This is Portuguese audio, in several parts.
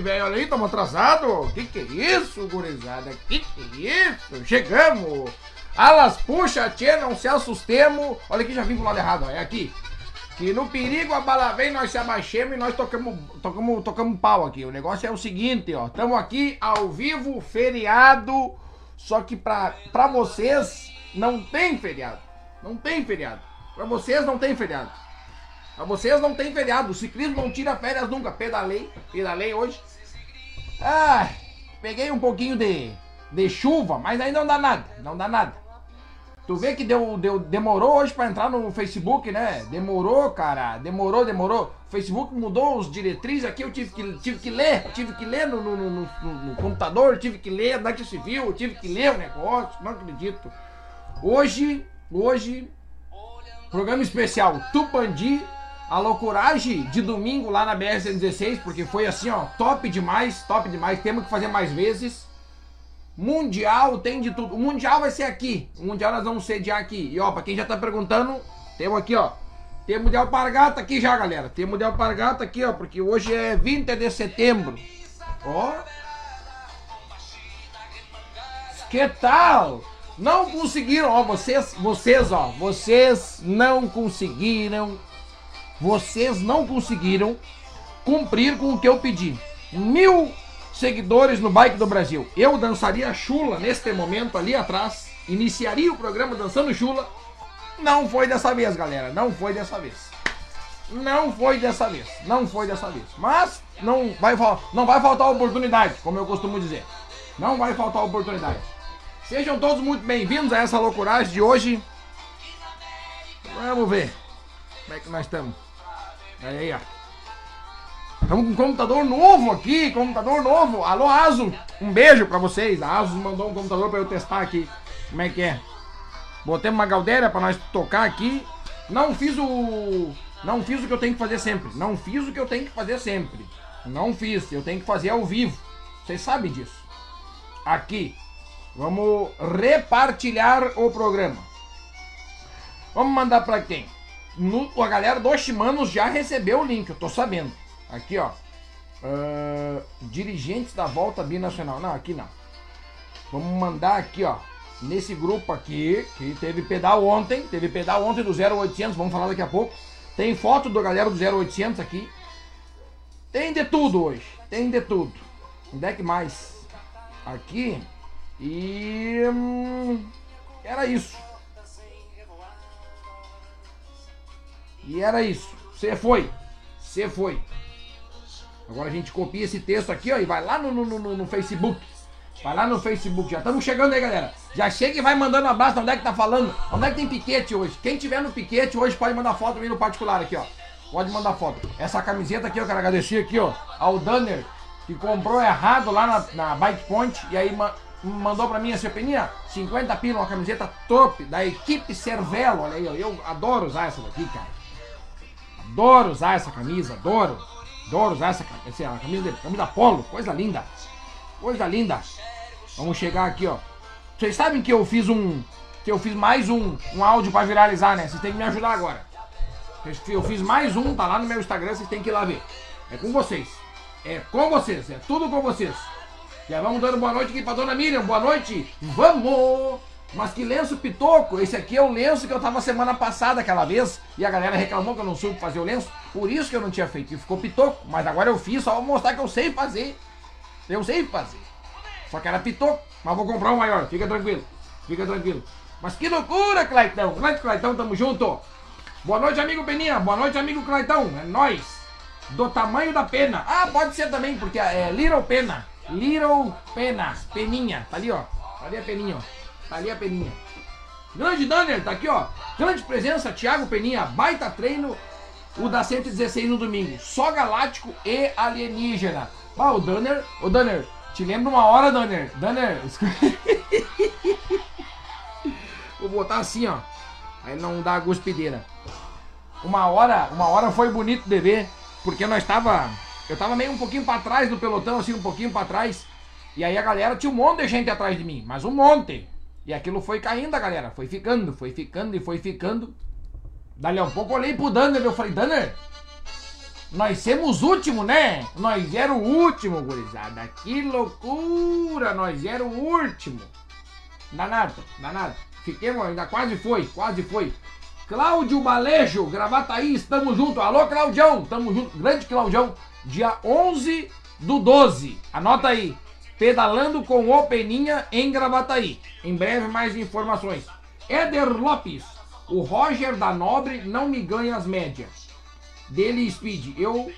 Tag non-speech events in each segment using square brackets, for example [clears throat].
velho, olha aí, estamos atrasados. Que que é isso, gurizada? Que que é isso? Chegamos. Alas, puxa, tchê, não se assustemos. Olha aqui, já vim pro lado errado, ó. é aqui. Que no perigo a bala vem, nós se abaixemos e nós tocamos, tocamos, tocamos pau aqui. O negócio é o seguinte, ó. Estamos aqui ao vivo, feriado. Só que pra, pra vocês não tem feriado. Não tem feriado. Pra vocês não tem feriado. Pra vocês não tem feriado. O ciclismo não tira férias nunca. Pedalei, pedalei hoje. Ah, peguei um pouquinho de, de chuva, mas aí não dá nada. Não dá nada. Tu vê que deu, deu, demorou hoje pra entrar no Facebook, né? Demorou, cara. Demorou, demorou. O Facebook mudou os diretrizes aqui, eu tive que, tive que ler. Tive que ler no, no, no, no, no computador, tive que ler na civil, tive que ler o negócio. Não acredito. Hoje, hoje, programa especial Tupandi. A loucuragem de domingo lá na BR-116, porque foi assim, ó, top demais, top demais. Temos que fazer mais vezes. Mundial tem de tudo. O Mundial vai ser aqui. O Mundial nós vamos sediar aqui. E ó, pra quem já tá perguntando, temos aqui, ó. Temos de alpargata aqui já, galera. Temos de alpargata aqui, ó, porque hoje é 20 de setembro. Ó. Que tal? Não conseguiram, ó, vocês, vocês, ó, vocês não conseguiram, vocês não conseguiram cumprir com o que eu pedi. Mil seguidores no Bike do Brasil. Eu dançaria chula neste momento ali atrás, iniciaria o programa dançando chula. Não foi dessa vez, galera, não foi dessa vez. Não foi dessa vez, não foi dessa vez. Mas não vai, não vai faltar oportunidade, como eu costumo dizer. Não vai faltar oportunidade. Sejam todos muito bem-vindos a essa loucuragem de hoje. Vamos ver como é que nós estamos. Aí, ó. Estamos com um computador novo aqui, computador novo. Alô, Asus, um beijo pra vocês. A Asus mandou um computador pra eu testar aqui. Como é que é? Botei uma galdeira pra nós tocar aqui. Não fiz o... Não fiz o que eu tenho que fazer sempre. Não fiz o que eu tenho que fazer sempre. Não fiz. Eu tenho que fazer ao vivo. Vocês sabem disso. Aqui. Vamos repartilhar o programa. Vamos mandar para quem? No, a galera do Shimanos já recebeu o link, eu tô sabendo. Aqui, ó. Uh, dirigentes da volta binacional. Não, aqui não. Vamos mandar aqui, ó. Nesse grupo aqui, que teve pedal ontem. Teve pedal ontem do 0800, vamos falar daqui a pouco. Tem foto da galera do 0800 aqui. Tem de tudo hoje. Tem de tudo. Onde é que mais? Aqui. E. Hum, era isso. E era isso. Você foi. Você foi. Agora a gente copia esse texto aqui, ó, e vai lá no, no, no, no Facebook. Vai lá no Facebook. Já estamos chegando aí, galera. Já chega e vai mandando um abraço. Onde é que tá falando? Onde é que tem piquete hoje? Quem tiver no piquete hoje pode mandar foto mim no particular aqui, ó. Pode mandar foto. Essa camiseta aqui, eu quero agradecer aqui, ó, ao Danner, que comprou errado lá na, na Bike Point. E aí, mandou pra mim assim, Peninha, 50 pila, uma camiseta top da equipe Cervelo. Olha aí, ó, eu adoro usar essa daqui, cara. Adoro usar essa camisa, adoro. Adoro usar essa, essa camisa, de, camisa polo, coisa linda. Coisa linda. Vamos chegar aqui, ó. Vocês sabem que eu fiz um. Que eu fiz mais um, um áudio pra viralizar, né? Vocês têm que me ajudar agora. Eu fiz mais um, tá lá no meu Instagram, vocês têm que ir lá ver. É com vocês. É com vocês, é tudo com vocês. Já vamos dando boa noite aqui pra dona Miriam. Boa noite. Vamos! Mas que lenço pitoco! Esse aqui é o lenço que eu tava semana passada, aquela vez, e a galera reclamou que eu não soube fazer o lenço. Por isso que eu não tinha feito, e ficou pitoco. Mas agora eu fiz, só vou mostrar que eu sei fazer. Eu sei fazer. Só que era pitoco, mas vou comprar um maior, fica tranquilo. Fica tranquilo. Mas que loucura, Claitão! Grande Claitão, tamo junto! Boa noite, amigo Peninha. Boa noite, amigo Claitão. É nóis. Do tamanho da pena. Ah, pode ser também, porque é Little Pena. Little Pena, Peninha, tá ali ó, tá ali a Peninha ó, tá ali a Peninha. Grande Danner, tá aqui ó, grande presença, Thiago Peninha, baita treino, o da 116 no domingo, só galáctico e alienígena. Ah, o Danner, o Danner, te lembro uma hora, Danner, Danner, [laughs] vou botar assim ó, aí não dá guspideira. Uma hora, uma hora foi bonito de ver, porque nós tava eu tava meio um pouquinho para trás do pelotão, assim, um pouquinho para trás. E aí a galera tinha um monte de gente atrás de mim, mas um monte. E aquilo foi caindo, galera. Foi ficando, foi ficando e foi ficando. Dali a um pouco eu olhei pro Danner e eu falei, Danner, Nós somos último, né? Nós era o último, gurizada. Que loucura! Nós era o último. Danado, danado. Fiquemos, ainda quase foi, quase foi. Cláudio Balejo, Gravataí, estamos junto. Alô, Claudião, estamos junto. Grande Claudião, dia 11 do 12. Anota aí. Pedalando com o Peninha em Gravataí. Em breve mais informações. Éder Lopes, o Roger da Nobre não me ganha as médias. Dele Speed, eu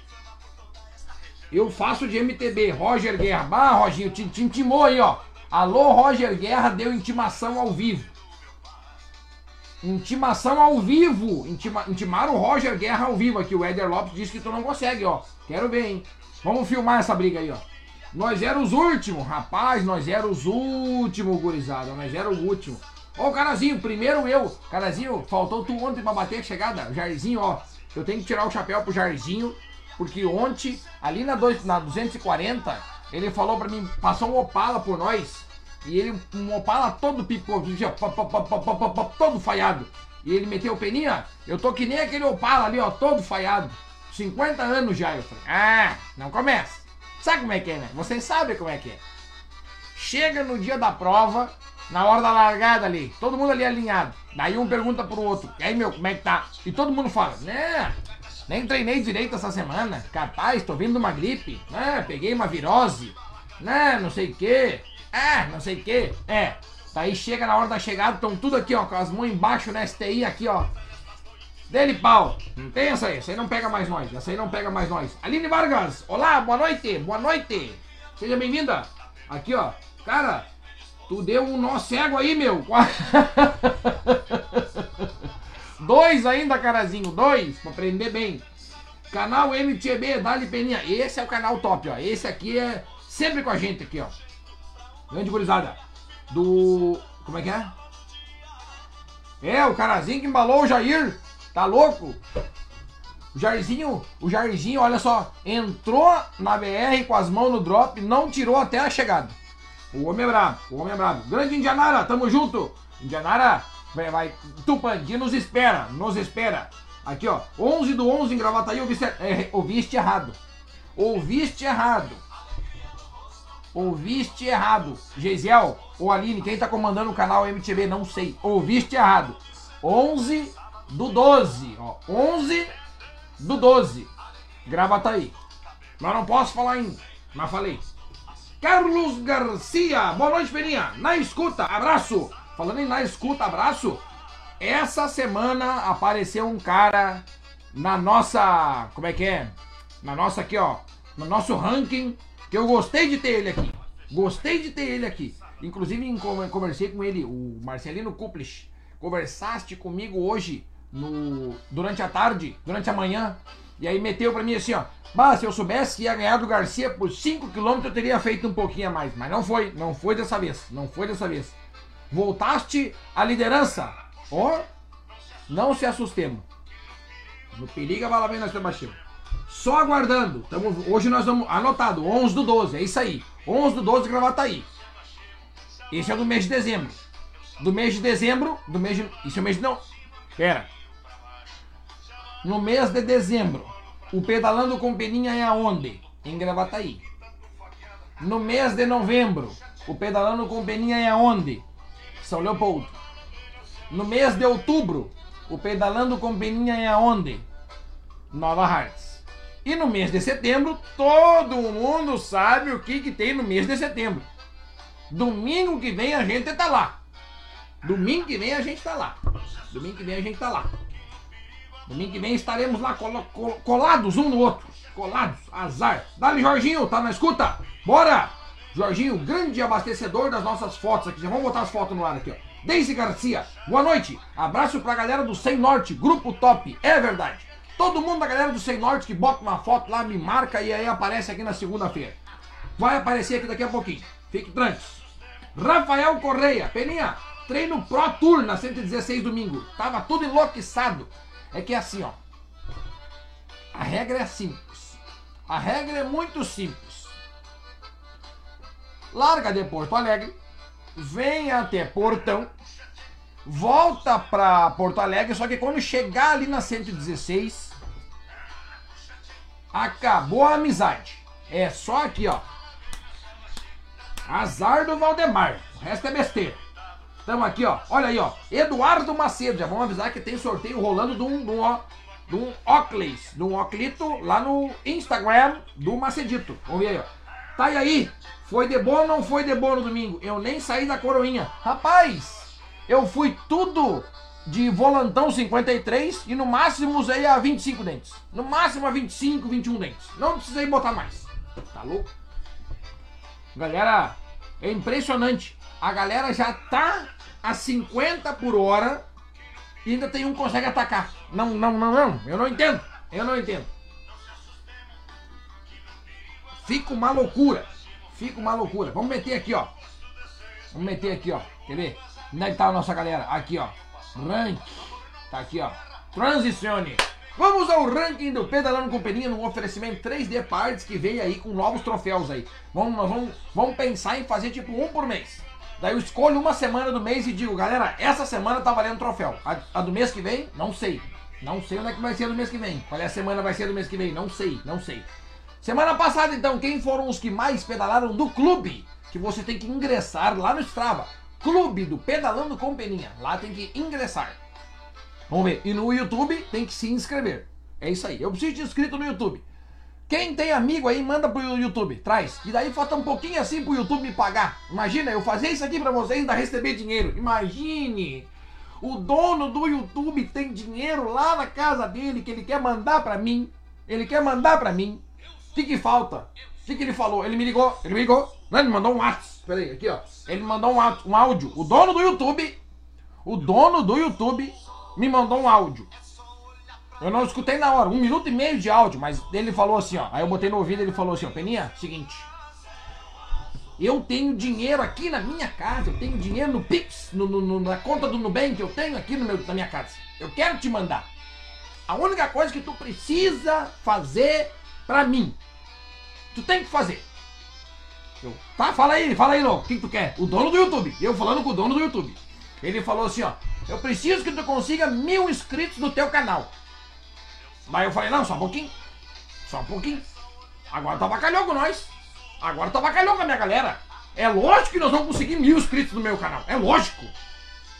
eu faço de MTB. Roger Guerra. Bah, Roginho, te, te intimou aí, ó. Alô, Roger Guerra deu intimação ao vivo. Intimação ao vivo. Intima, intimaram o Roger Guerra ao vivo aqui. O Éder Lopes disse que tu não consegue, ó. Quero ver, hein? Vamos filmar essa briga aí, ó. Nós éramos os últimos, rapaz. Nós éramos os últimos, gurizada. Nós éramos o último. Ó, o Carazinho, primeiro eu. Carazinho, faltou tu ontem pra bater a chegada. Jairzinho, ó. Eu tenho que tirar o chapéu pro Jairzinho. Porque ontem, ali na, dois, na 240, ele falou pra mim, passou um Opala por nós. E ele, um Opala todo pipoco, todo falhado. E ele meteu peninha, eu tô que nem aquele Opala ali, ó, todo falhado. 50 anos já. Eu falei, ah, não começa. Sabe como é que é, né? Vocês sabem como é que é. Chega no dia da prova, na hora da largada ali, todo mundo ali alinhado. Daí um pergunta pro outro, e aí meu, como é que tá? E todo mundo fala, né? Nem treinei direito essa semana. Capaz, tô vindo de uma gripe. Né? Peguei uma virose. Né? Não sei o que. É, não sei o que. É. Daí chega na hora da chegada, estão tudo aqui, ó, com as mãos embaixo na STI aqui, ó. Dele pau. Tem essa aí. Essa aí não pega mais nós. Essa aí não pega mais nós. Aline Vargas. Olá, boa noite. Boa noite. Seja bem-vinda. Aqui, ó. Cara, tu deu um nó cego aí, meu. [laughs] Dois ainda, carazinho, dois, pra aprender bem. Canal MTB, Dali Peninha. Esse é o canal top, ó. Esse aqui é sempre com a gente aqui, ó. Grande gurizada. Do. Como é que é? É, o carazinho que embalou o Jair. Tá louco? O Jairzinho, o Jairzinho, olha só, entrou na BR com as mãos no drop, não tirou até a chegada. O homem é brabo, o homem é brabo. Grande Indianara, tamo junto. Indianara, Vai, vai. Tupandi nos espera, nos espera. Aqui, ó. 11 do 11 em Gravataí, ouviste, é, ouviste errado. Ouviste errado. Ouviste errado. Geisiel ou Aline, quem tá comandando o canal MTV, não sei. Ouviste errado. 11 do 12, ó. 11 do 12. Gravataí. Mas não posso falar ainda, mas falei. Carlos Garcia, boa noite, Peninha. Na escuta, abraço. Falando em na escuta, abraço. Essa semana apareceu um cara na nossa. Como é que é? Na nossa aqui, ó. No nosso ranking. Que eu gostei de ter ele aqui. Gostei de ter ele aqui. Inclusive, conversei com ele, o Marcelino Kuplich. Conversaste comigo hoje, no, durante a tarde, durante a manhã. E aí meteu pra mim assim, ó. Bah, se eu soubesse que ia ganhar do Garcia por 5km, eu teria feito um pouquinho a mais. Mas não foi, não foi dessa vez. Não foi dessa vez. Voltaste à liderança. Ó, oh, não se assustemos. No perigo a bala vem nós baixinho. Só aguardando. Tamo, hoje nós vamos. Anotado, 11 do 12, é isso aí. 11 do 12, gravata aí. Esse é do mês de dezembro. Do mês de dezembro. Do mês de. Isso é o mês de. Não. Pera. No mês de dezembro. O Pedalando com Peninha é aonde? Em Gravataí. No mês de novembro. O Pedalando com Peninha é aonde? São Leopoldo. No mês de outubro, o Pedalando com Peninha é aonde? Nova Hartz. E no mês de setembro, todo mundo sabe o que, que tem no mês de setembro. Domingo que vem a gente tá lá. Domingo que vem a gente tá lá. Domingo que vem a gente tá lá. Domingo que vem estaremos lá col col colados um no outro. Colados, azar. Dali, Jorginho, tá na escuta? Bora! Jorginho, grande abastecedor das nossas fotos aqui. Já vamos botar as fotos no ar aqui, ó. Deise Garcia, boa noite. Abraço pra galera do Sem Norte, grupo top. É verdade. Todo mundo da galera do Sem Norte que bota uma foto lá, me marca e aí aparece aqui na segunda-feira. Vai aparecer aqui daqui a pouquinho. Fique tranquilos. Rafael Correia, Peninha, treino Pro Tour na 116 domingo. Tava tudo enlouquecido. É que é assim, ó. A regra é simples. A regra é muito simples larga de Porto Alegre, vem até Portão, volta para Porto Alegre, só que quando chegar ali na 116, Acabou a amizade. É só aqui, ó. Azar do Valdemar. O resto é besteira. Estamos aqui, ó. Olha aí, ó. Eduardo Macedo. Já vamos avisar que tem sorteio rolando de um, de um, de um Oclis, de um Oclito lá no Instagram do Macedito. Vamos ver aí, ó. Tá aí? Foi de boa ou não foi de boa no domingo? Eu nem saí da coroinha. Rapaz, eu fui tudo de volantão 53 e no máximo usei a 25 dentes. No máximo a 25, 21 dentes. Não precisei botar mais. Tá louco? Galera, é impressionante. A galera já tá a 50 por hora e ainda tem um que consegue atacar. Não, não, não, não. Eu não entendo. Eu não entendo. Fica uma loucura. Fica uma loucura. Vamos meter aqui, ó. Vamos meter aqui, ó. Quer ver? Onde é que tá a nossa galera? Aqui, ó. Rank. Tá aqui, ó. Transicione. Vamos ao ranking do Pedalando com Peninha no oferecimento 3D Parts que vem aí com novos troféus aí. Vamos, vamos, vamos pensar em fazer tipo um por mês. Daí eu escolho uma semana do mês e digo, galera, essa semana tá valendo troféu. A, a, do mês que vem, não sei. Não sei onde é que vai ser do mês que vem. Qual é a semana vai ser do mês que vem? Não sei, não sei. Semana passada, então, quem foram os que mais pedalaram do clube? Que você tem que ingressar lá no Strava. Clube do Pedalando com Peninha. Lá tem que ingressar. Vamos ver. E no YouTube tem que se inscrever. É isso aí. Eu preciso de inscrito no YouTube. Quem tem amigo aí, manda pro YouTube. Traz. E daí falta um pouquinho assim pro YouTube me pagar. Imagina, eu fazer isso aqui pra vocês e ainda receber dinheiro. Imagine. O dono do YouTube tem dinheiro lá na casa dele que ele quer mandar pra mim. Ele quer mandar pra mim. O que, que falta? O que, que ele falou? Ele me ligou. Ele me ligou. Não, ele mandou um WhatsApp. Peraí, aqui ó. Ele mandou um, um áudio. O dono do YouTube. O dono do YouTube me mandou um áudio. Eu não escutei na hora, um minuto e meio de áudio, mas ele falou assim, ó. Aí eu botei no ouvido ele falou assim, ó, Peninha, seguinte. Eu tenho dinheiro aqui na minha casa, eu tenho dinheiro no Pix, no, no, na conta do Nubank, eu tenho aqui no meu, na minha casa. Eu quero te mandar. A única coisa que tu precisa fazer pra mim, tu tem que fazer. Eu, tá, fala aí, fala aí, louco, o que tu quer? O dono do YouTube. Eu falando com o dono do YouTube. Ele falou assim, ó. Eu preciso que tu consiga mil inscritos no teu canal. Daí eu falei, não, só um pouquinho. Só um pouquinho. Agora tá bacalhou com nós. Agora tá bacalhou com a minha galera. É lógico que nós vamos conseguir mil inscritos no meu canal. É lógico.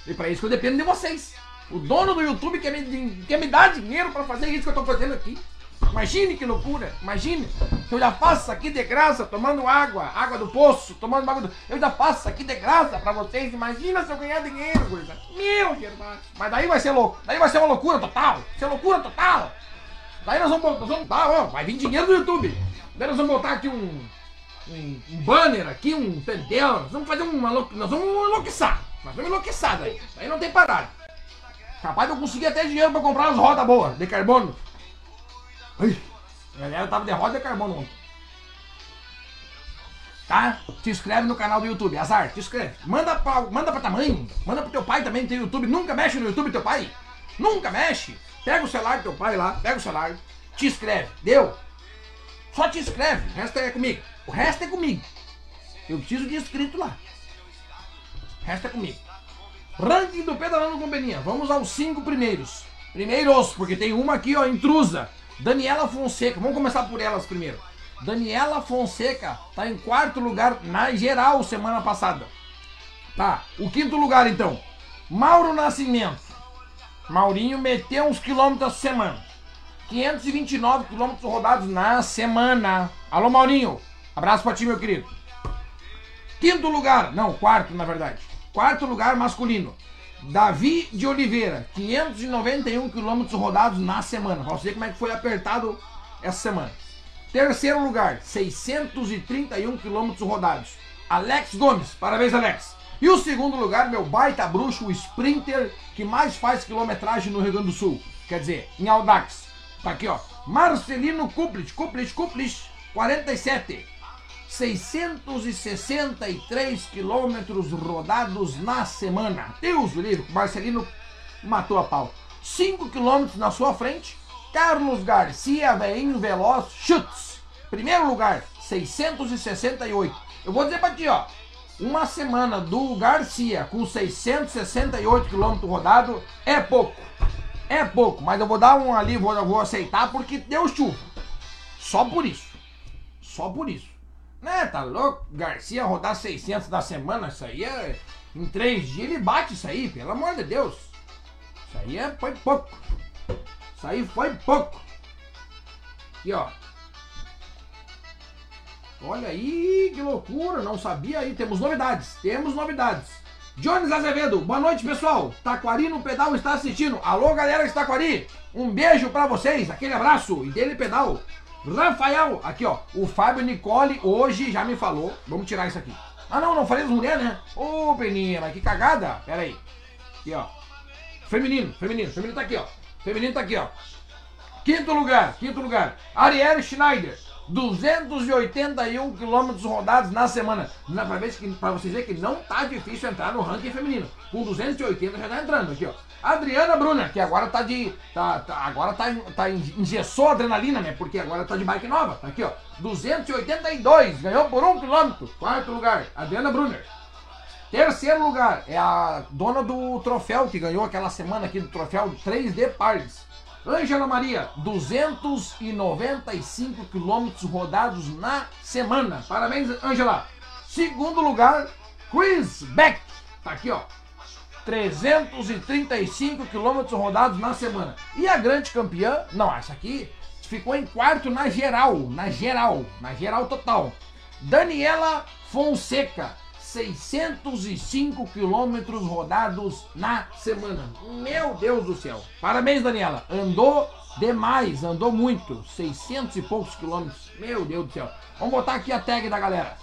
E para isso que eu dependo de vocês. O dono do YouTube quer me, quer me dar dinheiro para fazer isso que eu tô fazendo aqui. Imagine que loucura, imagine. Eu já faço aqui de graça, tomando água, água do poço, tomando água do... Eu já faço aqui de graça pra vocês. Imagina se eu ganhar dinheiro, coisa. Meu irmão. Mas daí vai ser louco. Daí vai ser uma loucura total. Vai ser loucura total. Daí nós vamos, nós vamos tá, ó, vai vir dinheiro do YouTube. Daí nós vamos botar aqui um, um, um banner aqui, um pentel. Nós vamos fazer uma. Nós vamos enlouqueçar. Nós vamos enlouqueçar daí. Daí não tem parada. Capaz de eu conseguir até dinheiro pra comprar as rodas boas de carbono. Ai, a galera tava de roda de carbono ontem. Tá? Te inscreve no canal do YouTube. Azar, te inscreve. Manda pra, manda pra tamanho. Manda pro teu pai também, tem YouTube. Nunca mexe no YouTube teu pai. Nunca mexe. Pega o celular do teu pai lá, pega o celular, te inscreve. Deu? Só te inscreve. O resto é comigo. O resto é comigo. Eu preciso de inscrito lá. O resto é comigo. Ranking do Pedalando com Beninha. Vamos aos cinco primeiros. Primeiros, porque tem uma aqui, ó, intrusa. Daniela Fonseca, vamos começar por elas primeiro. Daniela Fonseca tá em quarto lugar na geral semana passada. Tá, o quinto lugar então. Mauro Nascimento. Maurinho meteu uns quilômetros a semana. 529 quilômetros rodados na semana. Alô Maurinho, abraço pra ti meu querido. Quinto lugar, não, quarto na verdade. Quarto lugar masculino. Davi de Oliveira, 591 quilômetros rodados na semana. Pra você como é que foi apertado essa semana. Terceiro lugar, 631 quilômetros rodados. Alex Gomes, parabéns Alex. E o segundo lugar, meu baita bruxo, o sprinter que mais faz quilometragem no Rio Grande do Sul. Quer dizer, em Audax. Tá aqui, ó. Marcelino Kuplich, Kuplich, Kuplich, 47. 663 quilômetros rodados na semana. Deus do livro, Marcelino matou a pau. 5 quilômetros na sua frente, Carlos Garcia, veinho veloz, chutes. Primeiro lugar, 668. Eu vou dizer pra ti, ó. Uma semana do Garcia com 668 quilômetros rodado é pouco. É pouco, mas eu vou dar um ali, vou, vou aceitar porque deu chuva. Só por isso. Só por isso. Né, tá louco? Garcia rodar 600 na semana, isso aí é. Em três dias ele bate isso aí, pelo amor de Deus. Isso aí é, foi pouco. Isso aí foi pouco. Aqui, ó. Olha aí, que loucura, não sabia aí. Temos novidades, temos novidades. Jones Azevedo, boa noite pessoal. Taquari no pedal está assistindo. Alô galera de Taquari, um beijo para vocês, aquele abraço e dele pedal. Rafael, aqui ó, o Fábio Nicole hoje já me falou. Vamos tirar isso aqui. Ah não, não falei das mulheres, né? Ô oh, Peninha, mas que cagada. Pera aí. Aqui ó. Feminino, feminino, feminino tá aqui ó. Feminino tá aqui ó. Quinto lugar, quinto lugar. Ariel Schneider. 281 quilômetros rodados na semana. Pra vocês verem que não tá difícil entrar no ranking feminino. Com 280 já tá entrando aqui, ó. Adriana Brunner, que agora tá de. Tá, tá, agora tá, tá engessou a adrenalina, né? Porque agora tá de bike nova. Tá aqui, ó. 282, ganhou por um quilômetro. Quarto lugar, Adriana Brunner. Terceiro lugar é a dona do troféu que ganhou aquela semana aqui do troféu 3D Paris. Ângela Maria, 295 quilômetros rodados na semana. Parabéns, Ângela. Segundo lugar, Chris Beck. Tá aqui, ó. 335 quilômetros rodados na semana. E a grande campeã, não, essa aqui ficou em quarto na geral, na geral, na geral total. Daniela Fonseca, 605 quilômetros rodados na semana. Meu Deus do céu. Parabéns, Daniela. Andou demais, andou muito. 600 e poucos quilômetros. Meu Deus do céu. Vamos botar aqui a tag da galera.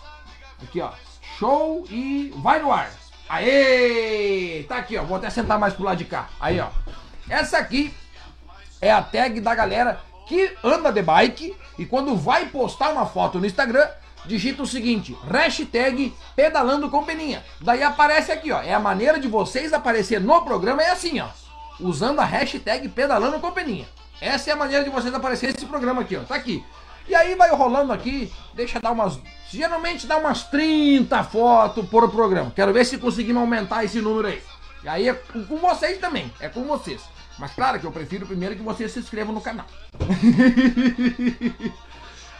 Aqui, ó. Show e vai no ar. Aê! Tá aqui, ó. Vou até sentar mais pro lado de cá. Aí, ó. Essa aqui é a tag da galera que anda de bike e quando vai postar uma foto no Instagram, digita o seguinte: hashtag pedalando com peninha. Daí aparece aqui, ó. É a maneira de vocês aparecer no programa, é assim, ó. Usando a hashtag pedalando com peninha. Essa é a maneira de vocês aparecer nesse programa aqui, ó. Tá aqui. E aí vai rolando aqui, deixa dar umas. Geralmente dá umas 30 fotos por programa. Quero ver se conseguimos aumentar esse número aí. E aí é com vocês também, é com vocês. Mas claro que eu prefiro primeiro que vocês se inscrevam no canal. [laughs]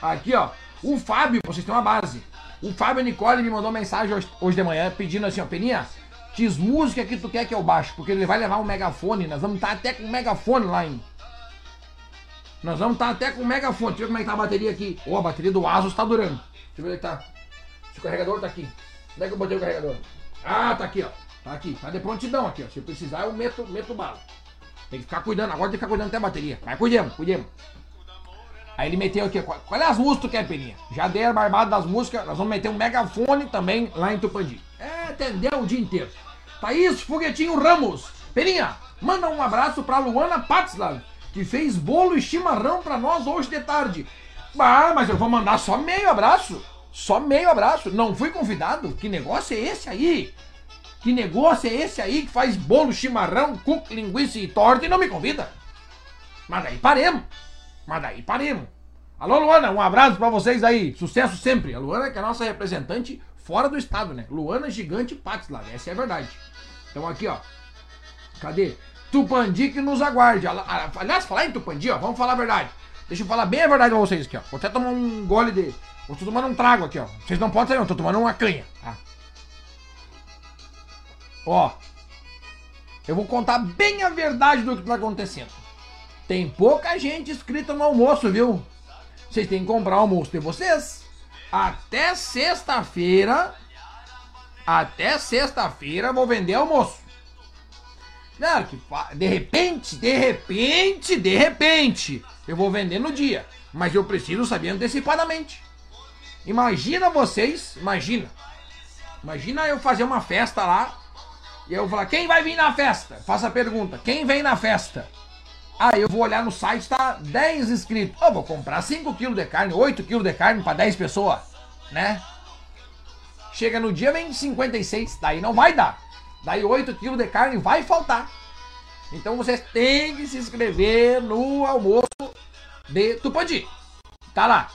aqui, ó. O Fábio, vocês têm uma base. O Fábio Nicole me mandou mensagem hoje, de manhã pedindo assim, ó, Peninha, diz música que tu quer que eu baixo, porque ele vai levar um megafone, nós vamos estar até com um megafone lá em. Nós vamos estar até com um megafone. Deixa eu ver como é que tá a bateria aqui. Ó, oh, a bateria do Asus tá durando. Deixa eu ver onde é tá. Se o carregador tá aqui. Onde é que eu botei o carregador? Ah, tá aqui, ó. Tá aqui. Tá de prontidão aqui, ó. Se eu precisar, eu meto, meto bala. Tem que ficar cuidando. Agora tem que ficar cuidando até a bateria. Vai, cuidemos, cuidemos. Aí ele meteu aqui, qual é as músicas que tu quer, Peninha? Já dei a barbada das músicas, nós vamos meter um megafone também lá em Tupandi. É, entendeu? O dia inteiro. Thaís Foguetinho Ramos. Peninha, manda um abraço pra Luana Patslav, que fez bolo e chimarrão pra nós hoje de tarde. Ah, mas eu vou mandar só meio abraço. Só meio abraço. Não fui convidado? Que negócio é esse aí? Que negócio é esse aí que faz bolo, chimarrão, cuco, linguiça e torta e não me convida? Mas daí paremos. Mas daí paremos. Alô, Luana, um abraço para vocês aí. Sucesso sempre. A Luana que é a nossa representante fora do estado, né? Luana Gigante lá, essa é a verdade. Então aqui, ó. Cadê? Tupandi que nos aguarde. Aliás, falar em Tupandi, ó, vamos falar a verdade. Deixa eu falar bem a verdade pra vocês aqui, ó. Vou até tomar um gole de. Vou tomando um trago aqui, ó. Vocês não podem sair, não. Tô tomando uma canha, tá? Ó. Eu vou contar bem a verdade do que tá acontecendo. Tem pouca gente inscrita no almoço, viu? Vocês têm que comprar o almoço de vocês. Até sexta-feira. Até sexta-feira vou vender almoço. Não, que de repente, de repente, de repente, eu vou vender no dia. Mas eu preciso saber antecipadamente. Imagina vocês, imagina. Imagina eu fazer uma festa lá e eu falar, quem vai vir na festa? Faça a pergunta, quem vem na festa? Ah, eu vou olhar no site, tá 10 inscritos. Oh, vou comprar 5 kg de carne, 8 kg de carne para 10 pessoas, né? Chega no dia, vem 56, daí não vai dar. Daí 8 kg de carne vai faltar. Então vocês têm que se inscrever no almoço de Tupandi. Tá lá.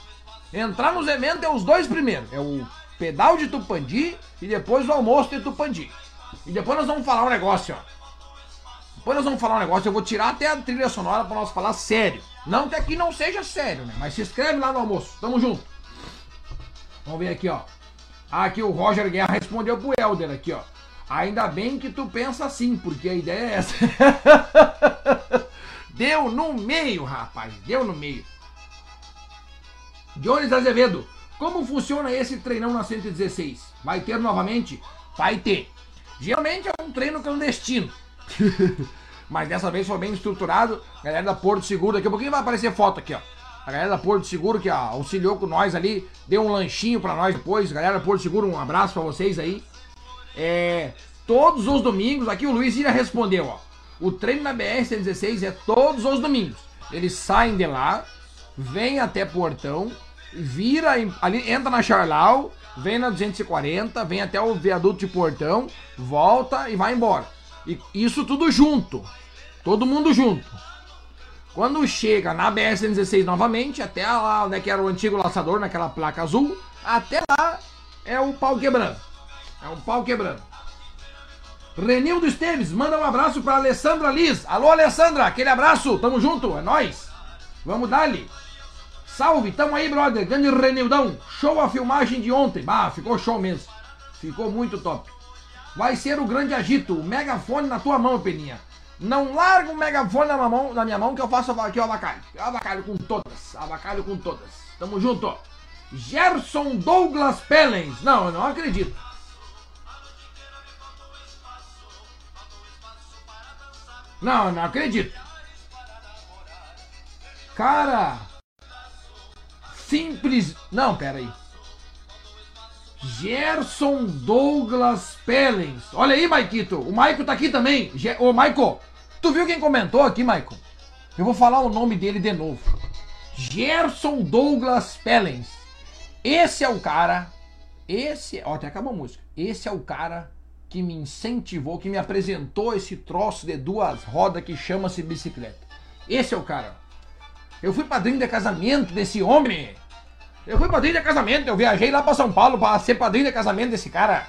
Entrar nos eventos é os dois primeiros. É o pedal de Tupandi e depois o almoço de Tupandi. E depois nós vamos falar um negócio, ó. Depois nós vamos falar um negócio, eu vou tirar até a trilha sonora para nós falar sério. Não que aqui não seja sério, né? Mas se inscreve lá no almoço. Tamo junto. Vamos ver aqui, ó. Aqui o Roger Guerra respondeu pro Helder aqui, ó. Ainda bem que tu pensa assim, porque a ideia é essa. [laughs] Deu no meio, rapaz. Deu no meio. Jones Azevedo. Como funciona esse treinão na 116? Vai ter novamente? Vai ter. Geralmente é um treino clandestino. [laughs] Mas dessa vez foi bem estruturado. Galera da Porto Seguro, daqui a pouquinho vai aparecer foto aqui, ó. A galera da Porto Seguro que ó, auxiliou com nós ali, deu um lanchinho para nós depois. Galera da Porto Seguro, um abraço para vocês aí. É, todos os domingos, aqui o Luiz já respondeu, ó. O treino na BR-116 é todos os domingos. Eles saem de lá, vêm até Portão, vira ali, entra na Charlau, vem na 240, vem até o viaduto de Portão, volta e vai embora. E isso tudo junto. Todo mundo junto. Quando chega na BR-116 novamente, até lá onde é era o antigo laçador, naquela placa azul, até lá é o pau quebrando. É um pau quebrando. Renildo Esteves, manda um abraço para Alessandra Liz. Alô, Alessandra, aquele abraço, tamo junto, é nós. Vamos dar-lhe. Salve, tamo aí, brother. Grande Renildão. Show a filmagem de ontem. Bah, ficou show mesmo. Ficou muito top. Vai ser o grande agito, o megafone na tua mão, Peninha. Não larga o megafone na, mão, na minha mão que eu faço aqui o abacalho. Abacalho com todas. Abacalho com todas. Tamo junto. Gerson Douglas Pellens. Não, eu não acredito. Não, eu não acredito. Cara. Simples. Não, pera aí. Gerson Douglas Pellens. Olha aí, Maikito. O Maico tá aqui também. Ge Ô, Maico, tu viu quem comentou aqui, Maico? Eu vou falar o nome dele de novo. Gerson Douglas Pellens. Esse é o cara. Esse. Ó, até acabou a música. Esse é o cara que me incentivou, que me apresentou esse troço de duas rodas que chama-se bicicleta. Esse é o cara. Eu fui padrinho de casamento desse homem. Eu fui padrinho de casamento. Eu viajei lá para São Paulo para ser padrinho de casamento desse cara.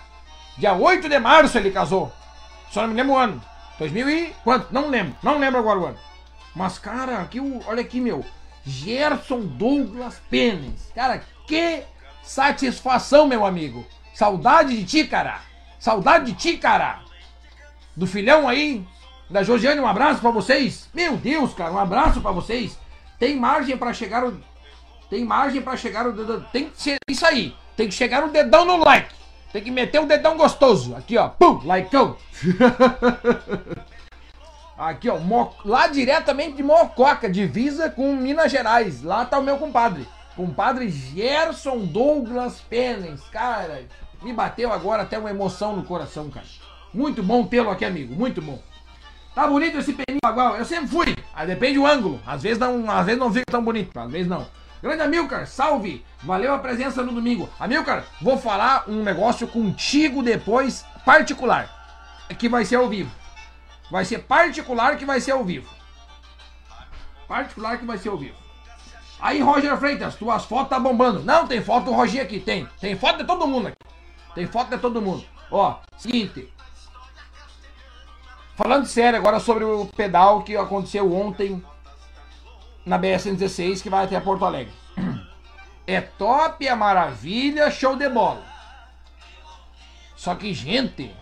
Dia 8 de março ele casou. Só não me lembro o ano. 2000 e quanto? Não lembro. Não lembro agora o ano. Mas, cara, aqui, olha aqui, meu. Gerson Douglas Pênis. Cara, que satisfação, meu amigo. Saudade de ti, cara. Saudade de ti, cara. Do filhão aí, da Josiane, um abraço para vocês. Meu Deus, cara, um abraço para vocês. Tem margem para chegar o. Tem margem para chegar o dedão. Tem que ser isso aí. Tem que chegar o dedão no like. Tem que meter o dedão gostoso. Aqui, ó. Pum, likeão. [laughs] Aqui, ó. Mo... Lá diretamente de Mococa, divisa com Minas Gerais. Lá tá o meu compadre. Compadre Gerson Douglas Pennens. Cara, me bateu agora até uma emoção no coração, cara. Muito bom tê-lo aqui, amigo. Muito bom. Tá bonito esse peninho bagual? Eu sempre fui. Aí depende do ângulo. Às vezes não, às vezes não fica tão bonito, às vezes não. Grande Amilcar, salve! Valeu a presença no domingo. Amilcar, vou falar um negócio contigo depois, particular. Que vai ser ao vivo. Vai ser particular que vai ser ao vivo. Particular que vai ser ao vivo. Aí, Roger Freitas, tuas fotos tá bombando. Não, tem foto do Roger aqui, tem. Tem foto de todo mundo aqui. Tem foto de todo mundo. Ó, seguinte, Falando sério agora sobre o pedal que aconteceu ontem na BS-116 que vai até Porto Alegre. [clears throat] É top, é maravilha, show de bola. Só que, gente,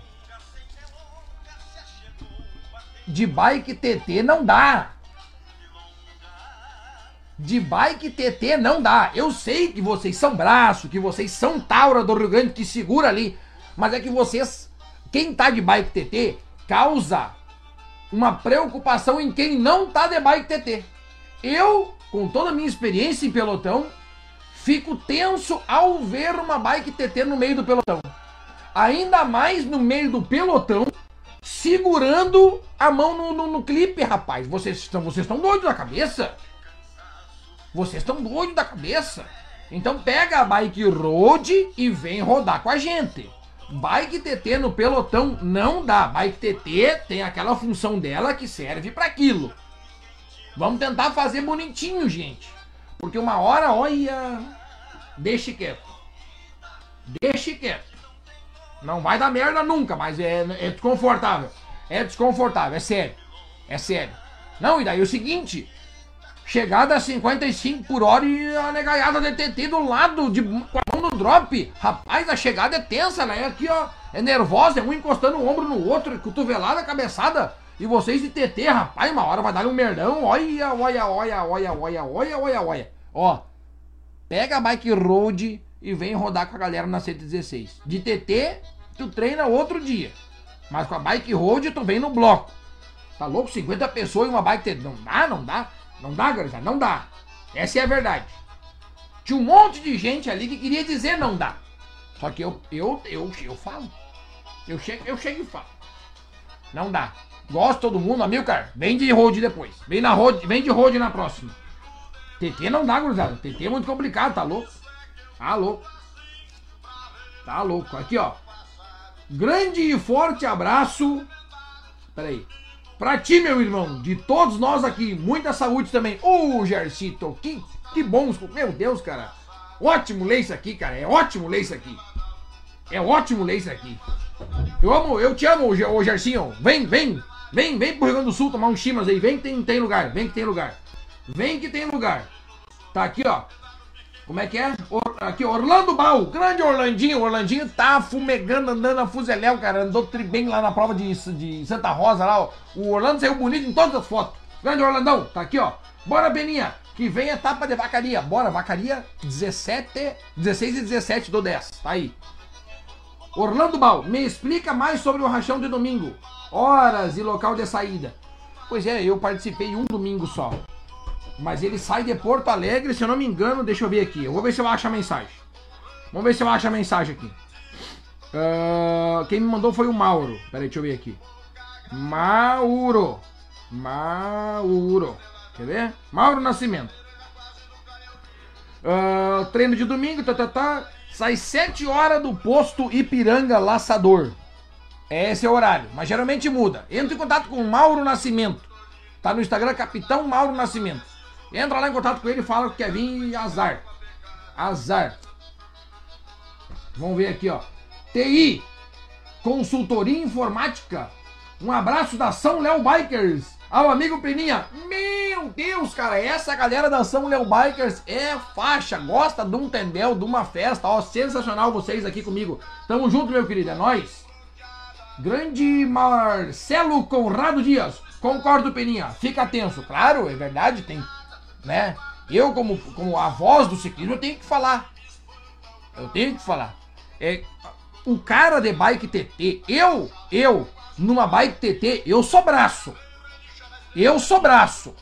de bike TT não dá. De bike TT não dá. Eu sei que vocês são braço, que vocês são taura do Rio Grande que segura ali. Mas é que vocês, quem tá de bike TT, causa uma preocupação em quem não tá de bike TT. Eu, com toda a minha experiência em pelotão, fico tenso ao ver uma bike TT no meio do pelotão. Ainda mais no meio do pelotão, segurando a mão no, no, no clipe, rapaz. Vocês estão, vocês estão doidos da cabeça? Vocês estão doidos da cabeça? Então pega a bike road e vem rodar com a gente. Bike TT no pelotão não dá. Bike TT tem aquela função dela que serve para aquilo. Vamos tentar fazer bonitinho, gente. Porque uma hora, olha, deixe quieto. Deixe quieto. Não vai dar merda nunca, mas é, é desconfortável. É desconfortável, é sério. É sério. Não, e daí o seguinte, Chegada a 55 por hora e a negaiada de TT do lado, de, com a mão no drop. Rapaz, a chegada é tensa, né? Aqui, ó, é nervosa, é um encostando o ombro no outro, cotovelada, cabeçada. E vocês de TT, rapaz, uma hora vai dar um merdão. Olha, olha, olha, olha, olha, olha, olha, olha. Ó, pega a bike road e vem rodar com a galera na 116. De TT, tu treina outro dia. Mas com a bike road, tu vem no bloco. Tá louco? 50 pessoas e uma bike. Não dá, não dá. Não dá, gurizada, não dá. Essa é a verdade. Tinha um monte de gente ali que queria dizer não dá. Só que eu, eu, eu, eu falo. Eu chego, eu chego e falo. Não dá. Gosto todo mundo, Amilcar. Vem de road depois. Vem, na road, vem de road na próxima. TT não dá, gurizada. TT é muito complicado, tá louco? Tá louco. Tá louco. Aqui, ó. Grande e forte abraço. Peraí. Pra ti, meu irmão, de todos nós aqui, muita saúde também. Ô, oh, Gercito, que, que bons. Meu Deus, cara. Ótimo ler isso aqui, cara. É ótimo ler isso aqui. É ótimo ler isso aqui. Eu amo, eu te amo, ô Gercinho. Vem, vem. Vem, vem pro Rio Grande do Sul tomar um chimas aí. Vem que tem, tem lugar. Vem que tem lugar. Vem que tem lugar. Tá aqui, ó. Como é que é? Or, aqui, Orlando Bal, grande Orlandinho. Orlandinho tá fumegando, andando a fuzeléu, cara. Andou bem lá na prova de, de Santa Rosa lá, ó. O Orlando saiu bonito em todas as fotos. Grande Orlandão, tá aqui, ó. Bora, Beninha, que vem etapa de vacaria. Bora, vacaria 17, 16 e 17 do 10. Tá aí. Orlando Bal, me explica mais sobre o rachão de domingo. Horas e local de saída. Pois é, eu participei um domingo só. Mas ele sai de Porto Alegre, se eu não me engano, deixa eu ver aqui. Eu vou ver se eu acho a mensagem. Vamos ver se eu acho a mensagem aqui. Uh, quem me mandou foi o Mauro. Peraí, deixa eu ver aqui. Mauro. Mauro. Quer ver? Mauro Nascimento. Uh, treino de domingo, tá, tá, tá. Sai 7 horas do posto Ipiranga Laçador. Esse é o horário, mas geralmente muda. Entra em contato com o Mauro Nascimento. Tá no Instagram, Capitão Mauro Nascimento. Entra lá em contato com ele fala que quer vir e azar. Azar. Vamos ver aqui, ó. TI, consultoria informática. Um abraço da São Léo Bikers. Ao amigo Peninha. Meu Deus, cara, essa galera da São Léo Bikers é faixa. Gosta de um tendel, de uma festa. Ó, sensacional vocês aqui comigo. Tamo junto, meu querido. É nóis. Grande Marcelo Conrado Dias. Concordo, Peninha. Fica tenso. Claro, é verdade, tem né? Eu, como, como a voz do ciclismo, eu tenho que falar. Eu tenho que falar. É, o cara de bike TT, eu, eu, numa bike TT, eu sou braço. Eu sou braço.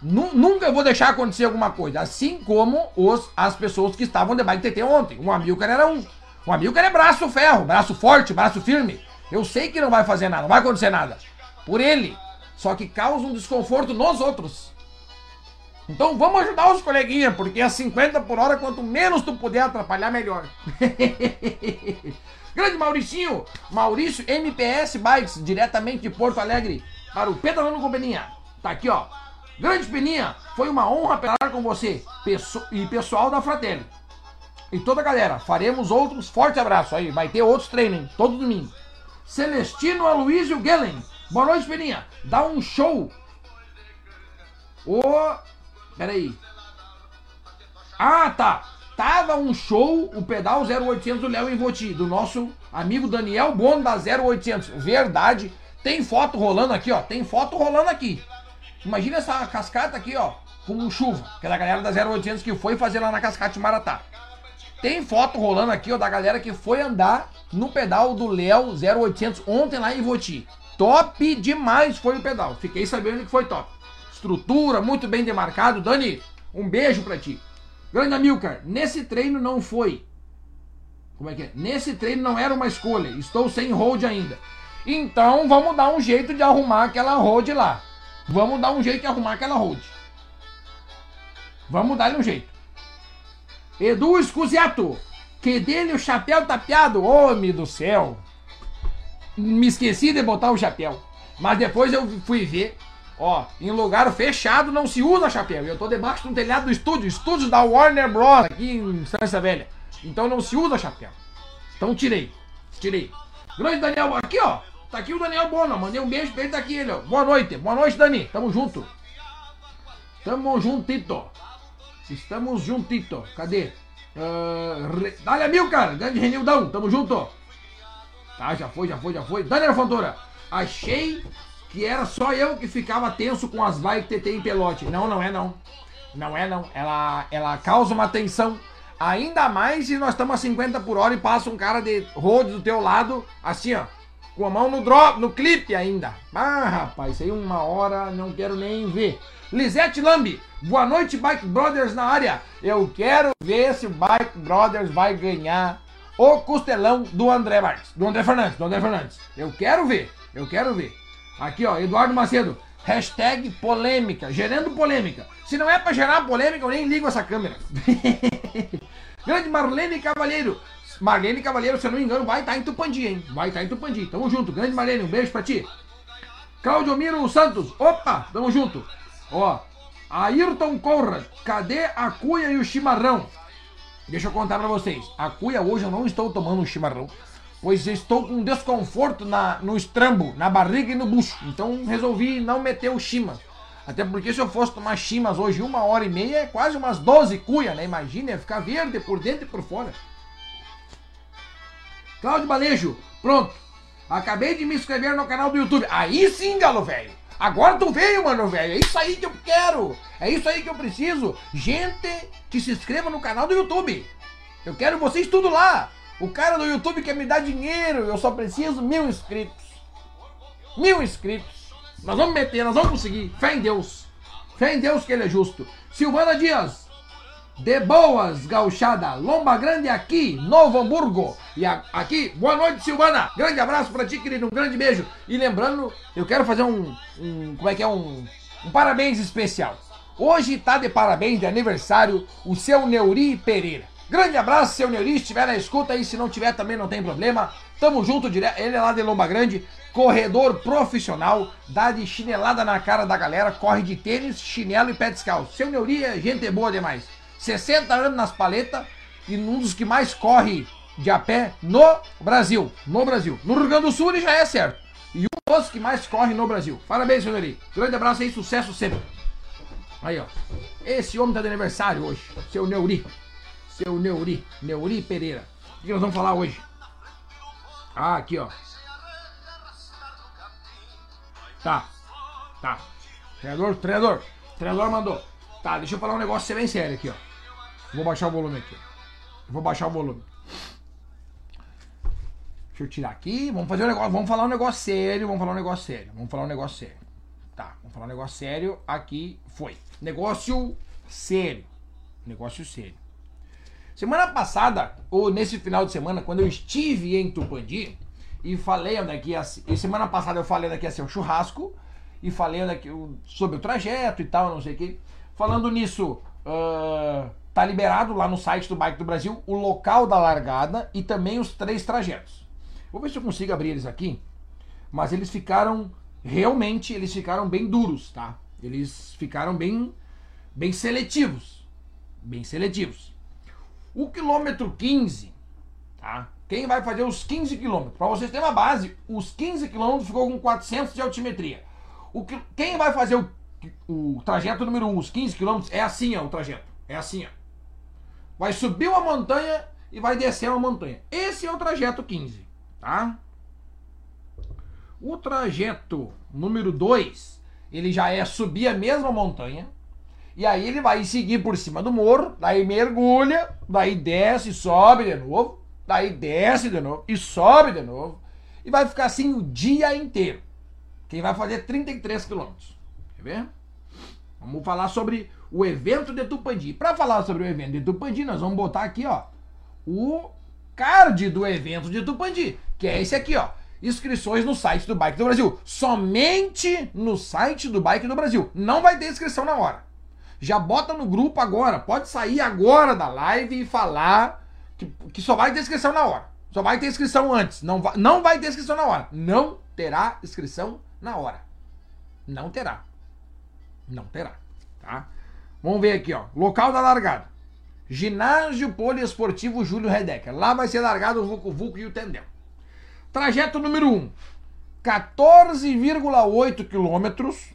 Nunca vou deixar acontecer alguma coisa. Assim como os, as pessoas que estavam de bike TT ontem. Um Amilcar era um. Um Amilcar é braço ferro, braço forte, braço firme. Eu sei que não vai fazer nada, não vai acontecer nada. Por ele. Só que causa um desconforto nos outros. Então vamos ajudar os coleguinhas, porque a 50 por hora, quanto menos tu puder atrapalhar, melhor. [laughs] Grande Mauricinho, Maurício MPS Bikes, diretamente de Porto Alegre, para o Pedalando com Peninha. Tá aqui, ó. Grande Peninha, foi uma honra pedalar com você e pessoal da Fratelli. E toda a galera, faremos outros. Forte abraço aí, vai ter outros treinos todo domingo. Celestino Aloysio Gellen, boa noite, Peninha. Dá um show. O Pera aí. Ah, tá. Tava um show, o pedal 0800 do Léo Invoti, do nosso amigo Daniel Bono da 0800. Verdade. Tem foto rolando aqui, ó. Tem foto rolando aqui. Imagina essa cascata aqui, ó, com chuva. Que é da galera da 0800 que foi fazer lá na cascata de Maratá. Tem foto rolando aqui, ó, da galera que foi andar no pedal do Léo 0800 ontem lá em Voti. Top demais foi o pedal. Fiquei sabendo que foi top estrutura, muito bem demarcado. Dani, um beijo para ti. Grande Amilcar, nesse treino não foi. Como é que é? Nesse treino não era uma escolha. Estou sem hold ainda. Então vamos dar um jeito de arrumar aquela hold lá. Vamos dar um jeito de arrumar aquela hold. Vamos dar um jeito. Edu Escusiato, que dele o chapéu tapeado. Homem do céu. Me esqueci de botar o chapéu. Mas depois eu fui ver. Ó, em lugar fechado não se usa chapéu. Eu tô debaixo de um telhado do estúdio, estúdio da Warner Bros. aqui em Estância Velha. Então não se usa chapéu. Então tirei. Tirei. Grande Daniel, aqui ó. Tá aqui o Daniel Bono. Mandei um beijo pra ele, tá aqui ele, ó. Boa noite. Boa noite, Dani. Tamo junto. Tamo juntito. Estamos juntito. Cadê? Uh, re... Dale Amilcar, grande Renildão, tamo junto. Tá, já foi, já foi, já foi. Daniel Fontoura, achei que era só eu que ficava tenso com as que TT em pelote. Não, não é não. Não é não. Ela, ela causa uma tensão. Ainda mais se nós estamos a 50 por hora e passa um cara de road do teu lado, assim, ó. Com a mão no drop, no clipe ainda. Ah, rapaz, isso aí uma hora não quero nem ver. Lisete Lambi, boa noite, Bike Brothers na área. Eu quero ver se o Bike Brothers vai ganhar o costelão do André Marques, do André Fernandes, do André Fernandes. Eu quero ver, eu quero ver. Aqui, ó, Eduardo Macedo, hashtag polêmica, gerando polêmica. Se não é pra gerar polêmica, eu nem ligo essa câmera. [laughs] Grande Marlene Cavalheiro. Marlene Cavalheiro, se eu não me engano, vai estar tá em Tupandi, hein? Vai estar tá em Tupandi. Tamo junto. Grande Marlene, um beijo pra ti. Claudio Miro Santos. Opa, tamo junto. Ó, Ayrton Conrad, cadê a cuia e o chimarrão? Deixa eu contar pra vocês. A cuia hoje eu não estou tomando um chimarrão, pois estou com desconforto na, no estrambo, na barriga e no bucho. Então resolvi não meter o chima. Até porque se eu fosse tomar chimas hoje uma hora e meia, é quase umas 12 cuia, né? Imagina, ia ficar verde por dentro e por fora. Cláudio Balejo, pronto. Acabei de me inscrever no canal do YouTube. Aí sim, galo velho. Agora tu veio, mano, velho. É isso aí que eu quero. É isso aí que eu preciso. Gente que se inscreva no canal do YouTube. Eu quero vocês tudo lá. O cara do YouTube quer me dar dinheiro. Eu só preciso mil inscritos. Mil inscritos. Nós vamos meter, nós vamos conseguir. Fé em Deus. Fé em Deus que ele é justo. Silvana Dias. De boas, gauchada. Lomba Grande aqui, Novo Hamburgo. E a, aqui, boa noite, Silvana. Grande abraço pra ti, querido. Um grande beijo. E lembrando, eu quero fazer um. um como é que é? Um, um parabéns especial. Hoje tá de parabéns de aniversário o seu Neuri Pereira. Grande abraço, seu Neuri. Se estiver na escuta aí, se não tiver também não tem problema. Tamo junto direto. Ele é lá de Lomba Grande, corredor profissional, dá de chinelada na cara da galera, corre de tênis, chinelo e pé descalço. Seu Neuri é gente boa demais. 60 anos nas paletas e um dos que mais corre de a pé no Brasil. No Brasil. No Rio Grande do Sul ele já é certo. E um dos que mais corre no Brasil. Parabéns, senhor Neri. Grande abraço aí, sucesso sempre. Aí, ó. Esse homem tá de aniversário hoje. Seu Neuri. Seu Neuri. Neuri Pereira. O que nós vamos falar hoje? Ah, aqui, ó. Tá. Tá. Treinador, treinador. Treinador mandou. Tá, deixa eu falar um negócio bem sério aqui, ó. Vou baixar o volume aqui. Vou baixar o volume. Deixa eu tirar aqui. Vamos fazer um negócio. Vamos falar um negócio sério. Vamos falar um negócio sério. Vamos falar um negócio sério. Tá, vamos falar um negócio sério. Aqui foi. Negócio sério. Negócio sério. Semana passada, ou nesse final de semana, quando eu estive em Tupandi e falei onde é ia E semana passada eu falei onde ia ser o churrasco. E falei onde aqui, sobre o trajeto e tal, não sei o que. Falando nisso, uh, tá liberado lá no site do Bike do Brasil o local da largada e também os três trajetos. Vou ver se eu consigo abrir eles aqui, mas eles ficaram realmente, eles ficaram bem duros, tá? Eles ficaram bem bem seletivos, bem seletivos. O quilômetro 15, tá? Quem vai fazer os 15 quilômetros? Para vocês terem uma base, os 15 quilômetros ficou com 400 de altimetria. O que, quem vai fazer o o trajeto número 1, um, os 15 quilômetros, é assim ó, o trajeto. É assim, ó. Vai subir uma montanha e vai descer uma montanha. Esse é o trajeto 15, tá? O trajeto número 2, ele já é subir a mesma montanha. E aí ele vai seguir por cima do morro, daí mergulha, daí desce, sobe de novo, daí desce de novo e sobe de novo. E vai ficar assim o dia inteiro. Quem vai fazer 33 quilômetros. Quer ver? Vamos falar sobre o evento de Tupandi. Para falar sobre o evento de Tupandi, nós vamos botar aqui, ó, o card do evento de Tupandi, que é esse aqui, ó. Inscrições no site do Bike do Brasil. Somente no site do Bike do Brasil. Não vai ter inscrição na hora. Já bota no grupo agora. Pode sair agora da live e falar que, que só vai ter inscrição na hora. Só vai ter inscrição antes. Não vai, não vai ter inscrição na hora. Não terá inscrição na hora. Não terá. Não terá, tá? Vamos ver aqui, ó. Local da largada. Ginásio Poliesportivo Júlio Redecker. Lá vai ser largado o Vucu Vucu e o Tendel. Trajeto número 1. 14,8 quilômetros.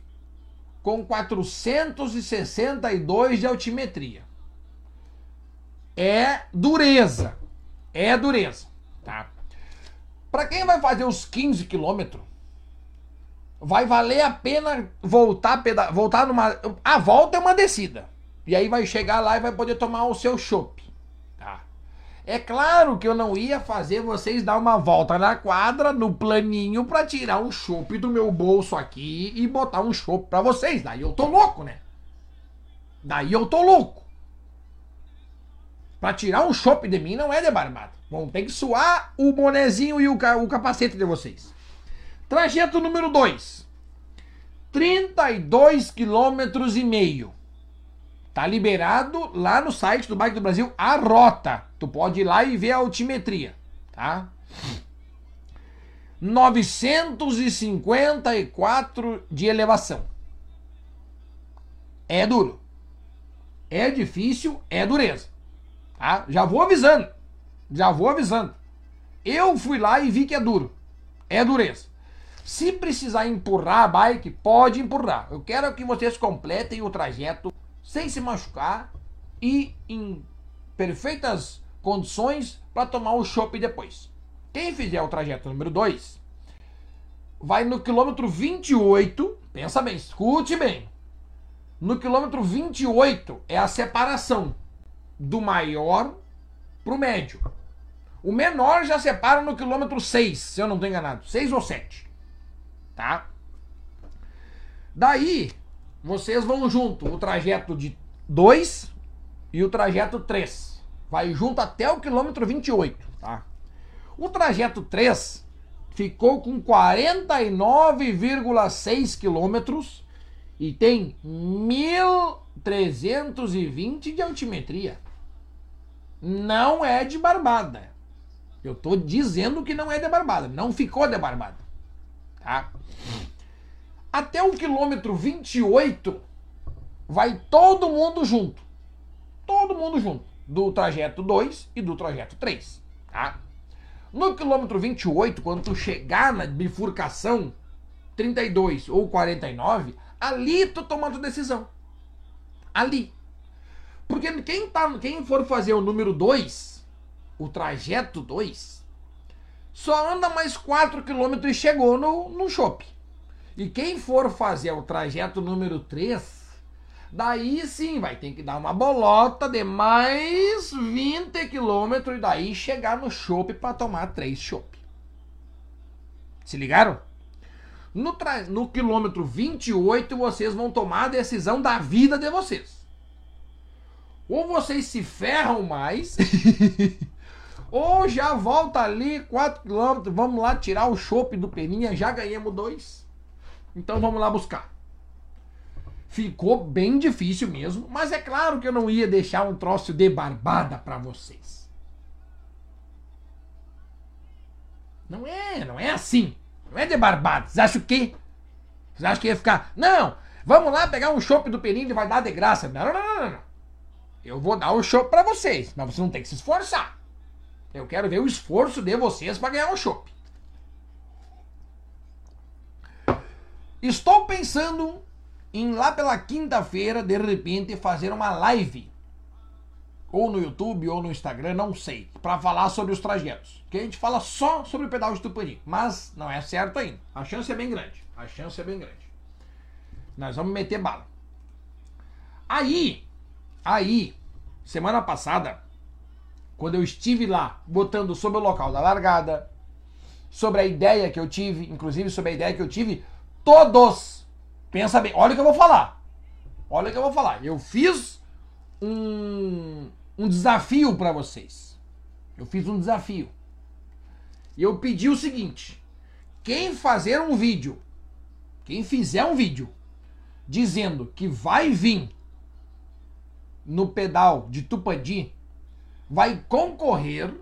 com 462 de altimetria. É dureza. É dureza, tá? Para quem vai fazer os 15 quilômetros, vai valer a pena voltar, peda voltar numa. A volta é uma descida. E aí vai chegar lá e vai poder tomar o seu chopp. Tá? É claro que eu não ia fazer vocês dar uma volta na quadra, no planinho, para tirar um chopp do meu bolso aqui e botar um chopp para vocês. Daí eu tô louco, né? Daí eu tô louco. Pra tirar um chopp de mim não é de barbada. Vão ter que suar o bonezinho e o, o capacete de vocês. Trajeto número 2. 32 quilômetros e meio. Tá liberado lá no site do Bike do Brasil a rota. Tu pode ir lá e ver a altimetria, tá? 954 de elevação. É duro. É difícil, é dureza. Tá? Já vou avisando. Já vou avisando. Eu fui lá e vi que é duro. É dureza. Se precisar empurrar a bike, pode empurrar. Eu quero que vocês completem o trajeto sem se machucar e em perfeitas condições para tomar o chopp depois. Quem fizer o trajeto número 2 vai no quilômetro 28. Pensa bem, escute bem. No quilômetro 28 é a separação do maior para o médio. O menor já separa no quilômetro 6, se eu não estou enganado. 6 ou 7. Tá? Daí, vocês vão junto o trajeto de 2 e o trajeto 3. Vai junto até o quilômetro 28, tá? O trajeto 3 ficou com 49,6 quilômetros e tem 1.320 de altimetria não é de barbada. Eu tô dizendo que não é de barbada. Não ficou de barbada. Tá? Até o quilômetro 28 vai todo mundo junto. Todo mundo junto. Do trajeto 2 e do trajeto 3. Tá? No quilômetro 28, quando tu chegar na bifurcação 32 ou 49, ali tu toma a tua decisão. Ali. Porque quem, tá, quem for fazer o número 2, o trajeto 2, só anda mais 4 km e chegou no, no shopping. E quem for fazer o trajeto número 3, daí sim vai ter que dar uma bolota de mais 20 km e daí chegar no shopping para tomar 3 chopp. Se ligaram? No, no quilômetro 28 vocês vão tomar a decisão da vida de vocês. Ou vocês se ferram mais, [laughs] ou já volta ali 4 km, vamos lá tirar o chopp do Peninha, já ganhamos dois. Então vamos lá buscar. Ficou bem difícil mesmo, mas é claro que eu não ia deixar um troço de barbada para vocês. Não é, não é assim. Não é de barbada. Vocês acham que? Vocês acham que ia ficar? Não, vamos lá pegar um chopp do Peninha e vai dar de graça. Não, não, não, não. não. Eu vou dar o show para vocês, mas vocês não tem que se esforçar. Eu quero ver o esforço de vocês para ganhar o chopp. Estou pensando em lá pela quinta-feira, de repente, fazer uma live. Ou no YouTube, ou no Instagram, não sei. para falar sobre os trajetos. Que a gente fala só sobre o pedal de Tupani. Mas não é certo ainda. A chance é bem grande. A chance é bem grande. Nós vamos meter bala. Aí, Aí, semana passada, quando eu estive lá botando sobre o local da largada, sobre a ideia que eu tive, inclusive sobre a ideia que eu tive, todos, pensa bem, olha o que eu vou falar. Olha o que eu vou falar. Eu fiz um, um desafio para vocês. Eu fiz um desafio. E eu pedi o seguinte: quem fazer um vídeo, quem fizer um vídeo dizendo que vai vir no pedal de Tupandi vai concorrer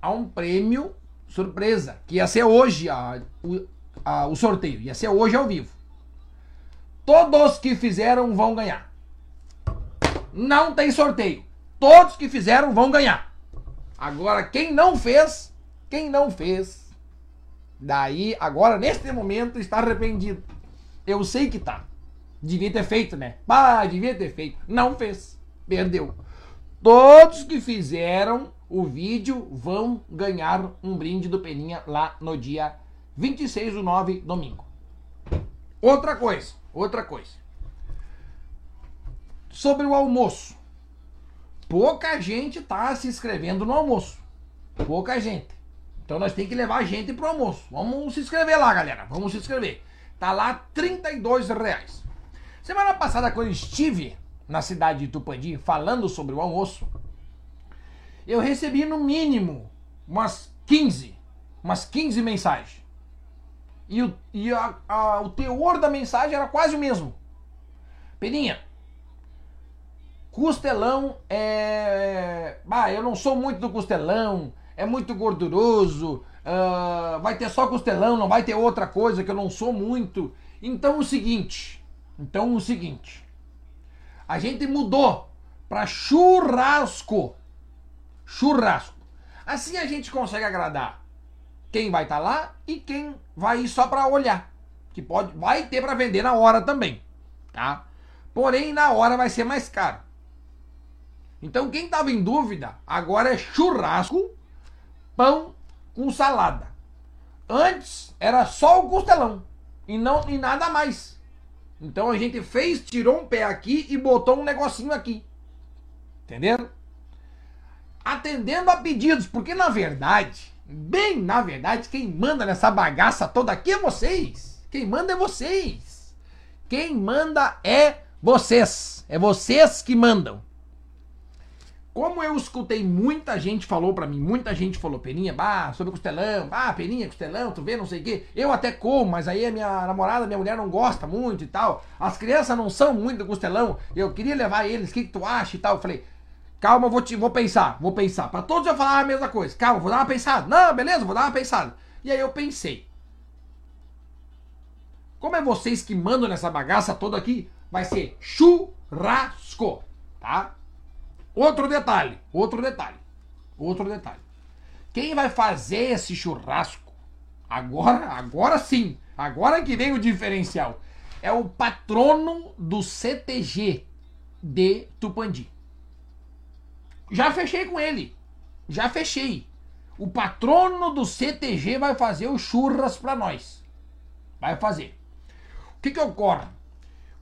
a um prêmio surpresa, que ia ser hoje a, o, a, o sorteio, ia ser hoje ao vivo. Todos que fizeram vão ganhar. Não tem sorteio. Todos que fizeram vão ganhar. Agora, quem não fez, quem não fez, daí, agora, neste momento, está arrependido. Eu sei que tá. Devia ter feito, né? Ah, devia ter feito. Não fez. Perdeu. Todos que fizeram o vídeo vão ganhar um brinde do Peninha lá no dia 26 do 9, domingo. Outra coisa, outra coisa. Sobre o almoço. Pouca gente tá se inscrevendo no almoço. Pouca gente. Então nós temos que levar gente pro almoço. Vamos se inscrever lá, galera. Vamos se inscrever. Tá lá 32 reais. Semana passada, quando estive na cidade de Tupandi falando sobre o almoço, eu recebi no mínimo umas 15, umas 15 mensagens. E, o, e a, a, o teor da mensagem era quase o mesmo. Peninha, costelão é. Ah, eu não sou muito do costelão, é muito gorduroso, uh, vai ter só costelão, não vai ter outra coisa que eu não sou muito. Então o seguinte, então o seguinte, a gente mudou para churrasco. Churrasco. Assim a gente consegue agradar quem vai estar tá lá e quem vai ir só para olhar, que pode vai ter para vender na hora também, tá? Porém na hora vai ser mais caro. Então quem estava em dúvida, agora é churrasco, pão com salada. Antes era só o costelão e não e nada mais. Então a gente fez, tirou um pé aqui e botou um negocinho aqui. Entendendo? Atendendo a pedidos, porque na verdade, bem na verdade, quem manda nessa bagaça toda aqui é vocês. Quem manda é vocês. Quem manda é vocês. É vocês que mandam. Como eu escutei muita gente falou para mim, muita gente falou, Peninha, bah, sobre costelão, bah, Peninha, costelão, tu vê, não sei o quê. Eu até como, mas aí a minha namorada, minha mulher não gosta muito e tal. As crianças não são muito do costelão. Eu queria levar eles, o que, que tu acha e tal. Eu falei, calma, vou, te, vou pensar, vou pensar. Para todos eu falar a mesma coisa. Calma, vou dar uma pensada. Não, beleza, vou dar uma pensada. E aí eu pensei. Como é vocês que mandam nessa bagaça toda aqui, vai ser churrasco, tá? Outro detalhe, outro detalhe, outro detalhe. Quem vai fazer esse churrasco? Agora, agora sim, agora que vem o diferencial. É o patrono do CTG de Tupandi. Já fechei com ele. Já fechei. O patrono do CTG vai fazer o churras para nós. Vai fazer. O que que ocorre?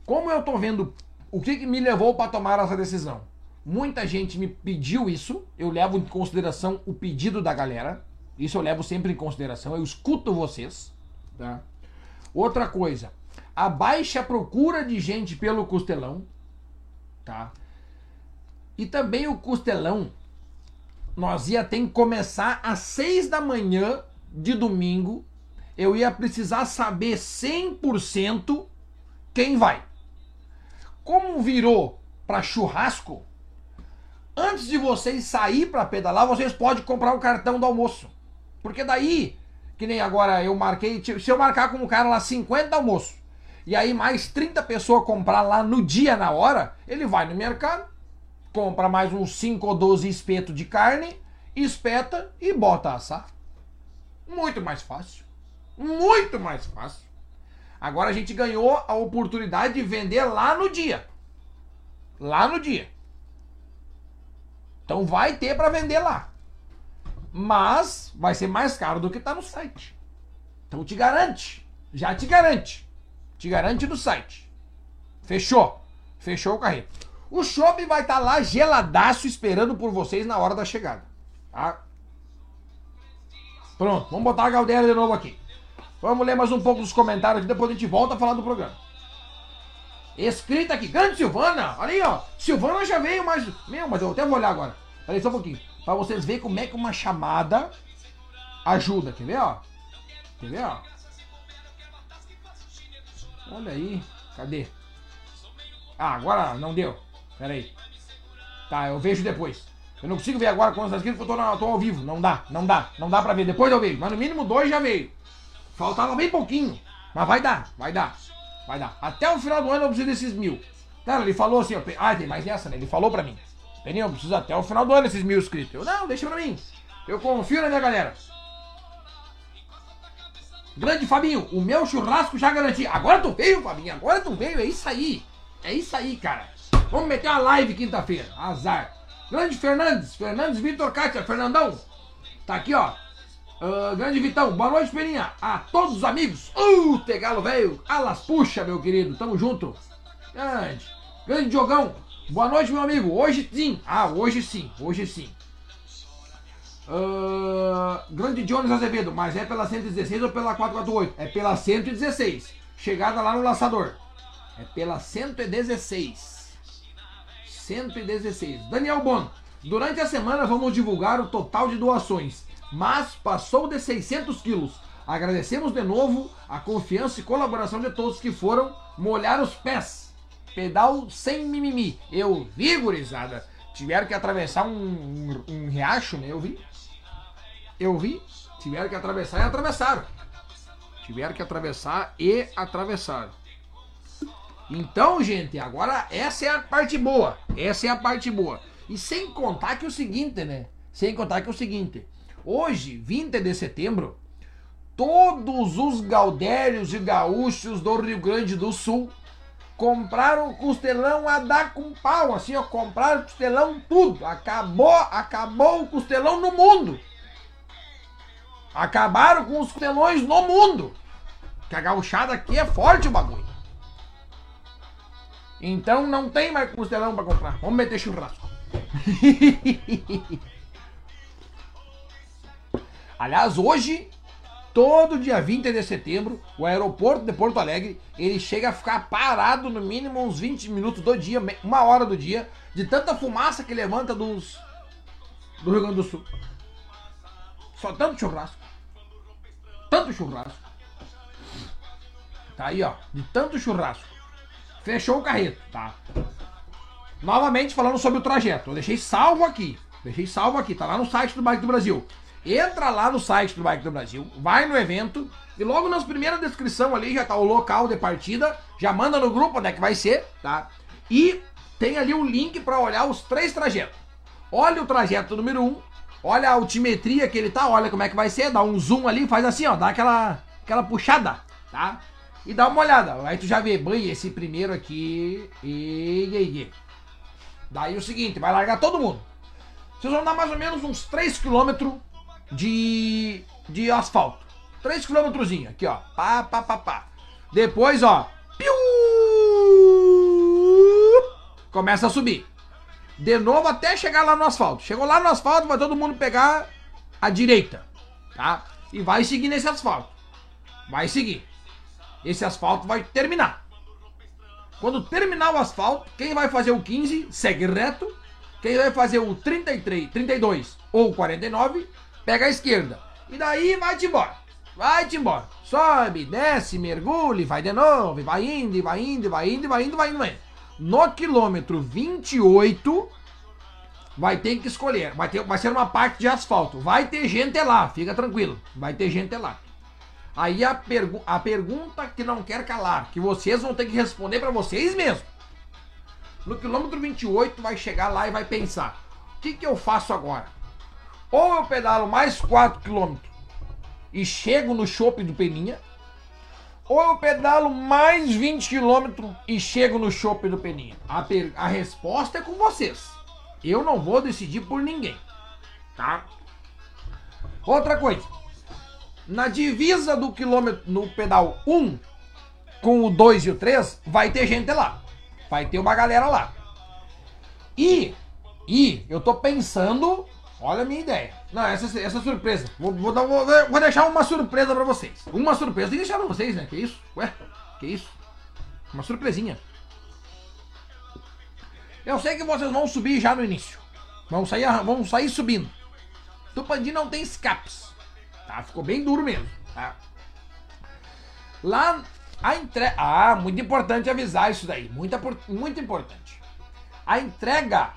Como eu tô vendo o que, que me levou para tomar essa decisão? Muita gente me pediu isso. Eu levo em consideração o pedido da galera. Isso eu levo sempre em consideração. Eu escuto vocês. Tá? Outra coisa. A baixa procura de gente pelo costelão. Tá? E também o costelão. Nós ia ter que começar às seis da manhã de domingo. Eu ia precisar saber 100% quem vai. Como virou para churrasco, antes de vocês sair para pedalar, vocês podem comprar o cartão do almoço. Porque daí, que nem agora eu marquei, se eu marcar com o cara lá 50 almoço, e aí mais 30 pessoas comprar lá no dia, na hora, ele vai no mercado, compra mais uns 5 ou 12 espetos de carne, espeta e bota assar. Muito mais fácil. Muito mais fácil. Agora a gente ganhou a oportunidade de vender lá no dia. Lá no dia. Então vai ter para vender lá. Mas vai ser mais caro do que está no site. Então te garante. Já te garante. Te garante no site. Fechou. Fechou o carreto. O shopping vai estar tá lá geladaço esperando por vocês na hora da chegada. Tá? Pronto, vamos botar a Galdera de novo aqui. Vamos ler mais um pouco dos comentários aqui, depois a gente volta a falar do programa. Escrita aqui, grande Silvana. Olha aí, ó. Silvana já veio, mas. Meu, mas eu até vou olhar agora. Olha aí só um pouquinho. Pra vocês verem como é que uma chamada ajuda. Quer ver, ó? Quer ver, ó? Olha aí. Cadê? Ah, agora não deu. Pera aí. Tá, eu vejo depois. Eu não consigo ver agora quando está escrito porque eu tô, na, tô ao vivo. Não dá, não dá, não dá pra ver. Depois eu vejo. Mas no mínimo dois já veio. Faltava bem pouquinho. Mas vai dar, vai dar. Vai dar. Até o final do ano eu preciso desses mil. Cara, ele falou assim, ó. Ah, tem mais essa, né? Ele falou pra mim. Peninho, eu preciso até o final do ano esses mil inscritos. Eu, não, deixa pra mim. Eu confio na minha galera. Grande Fabinho, o meu churrasco já garanti. Agora tu veio, Fabinho, agora tu veio, é isso aí. É isso aí, cara. Vamos meter uma live quinta-feira. Azar. Grande Fernandes, Fernandes Vitor Cátia, Fernandão. Tá aqui, ó. Uh, grande Vitão, boa noite, Peninha. A todos os amigos. Uh, Tegalo velho. Alas puxa, meu querido. Tamo junto. Grande. Grande Diogão. Boa noite, meu amigo. Hoje sim. Ah, hoje sim. Hoje sim. Uh, grande Jones Azevedo, mas é pela 116 ou pela 448? É pela 116. Chegada lá no laçador. É pela 116. 116. Daniel Bono. Durante a semana vamos divulgar o total de doações, mas passou de 600 quilos. Agradecemos de novo a confiança e colaboração de todos que foram molhar os pés. Pedal sem mimimi. Eu vi, gurizada. Tiveram que atravessar um, um, um riacho, né? Eu vi. Eu vi. Tiveram que atravessar e atravessaram. Tiveram que atravessar e atravessaram. Então, gente, agora essa é a parte boa. Essa é a parte boa. E sem contar que é o seguinte, né? Sem contar que é o seguinte. Hoje, 20 de setembro, todos os gaudérios e gaúchos do Rio Grande do Sul compraram costelão a dar com pau, assim, ó, compraram costelão tudo. Acabou, acabou o costelão no mundo. Acabaram com os costelões no mundo. Que a gauchada aqui é forte o bagulho. Então não tem mais costelão para comprar. Vamos meter churrasco. [laughs] Aliás, hoje, todo dia 20 de setembro, o aeroporto de Porto Alegre, ele chega a ficar parado no mínimo uns 20 minutos do dia, uma hora do dia, de tanta fumaça que levanta dos do Rio Grande do Sul. Só tanto churrasco. Tanto churrasco. Tá aí, ó, de tanto churrasco. Fechou o carreto, tá? Novamente falando sobre o trajeto. Eu deixei salvo aqui. Deixei salvo aqui, tá lá no site do Bike do Brasil. Entra lá no site do Bike do Brasil, vai no evento e logo nas primeiras descrição ali já tá o local de partida, já manda no grupo onde é que vai ser, tá? E tem ali o link para olhar os três trajetos. Olha o trajeto número 1, um, olha a altimetria que ele tá, olha como é que vai ser, dá um zoom ali, faz assim, ó, dá aquela aquela puxada, tá? E dá uma olhada. Aí tu já vê, bem, esse primeiro aqui e, e, e. Daí o seguinte, vai largar todo mundo. Vocês vão dar mais ou menos uns 3 km de, de asfalto. 3 km aqui, ó. Pá, pá, pá, pá. Depois, ó. Piu! Começa a subir. De novo até chegar lá no asfalto. Chegou lá no asfalto, vai todo mundo pegar a direita, tá? E vai seguir nesse asfalto. Vai seguir. Esse asfalto vai terminar. Quando terminar o asfalto, quem vai fazer o 15 segue reto. Quem vai fazer o 33, 32 ou 49 pega a esquerda. E daí vai-te embora. Vai-te embora. Sobe, desce, mergulha, vai de novo, vai indo, vai indo, vai indo, vai indo, vai indo, vai indo. No quilômetro 28, vai ter que escolher. Vai, ter, vai ser uma parte de asfalto. Vai ter gente lá, fica tranquilo. Vai ter gente lá. Aí a, pergu a pergunta que não quer calar, que vocês vão ter que responder para vocês mesmos. No quilômetro 28 vai chegar lá e vai pensar: o que, que eu faço agora? Ou eu pedalo mais 4 quilômetros e chego no shopping do Peninha, ou eu pedalo mais 20 quilômetros e chego no shopping do Peninha. A, a resposta é com vocês. Eu não vou decidir por ninguém, tá? Outra coisa na divisa do quilômetro, no pedal 1, com o 2 e o 3, vai ter gente lá. Vai ter uma galera lá. E, e eu tô pensando, olha a minha ideia. Não, essa, essa surpresa. Vou, vou, dar, vou, vou deixar uma surpresa pra vocês. Uma surpresa. Tem que deixar pra vocês, né? Que isso? Ué, que isso? Uma surpresinha. Eu sei que vocês vão subir já no início. Vão sair, vão sair subindo. Tupandi não tem escapes. Tá? Ficou bem duro mesmo. Tá? Lá a entrega. Ah, muito importante avisar isso daí. Muito, muito importante. A entrega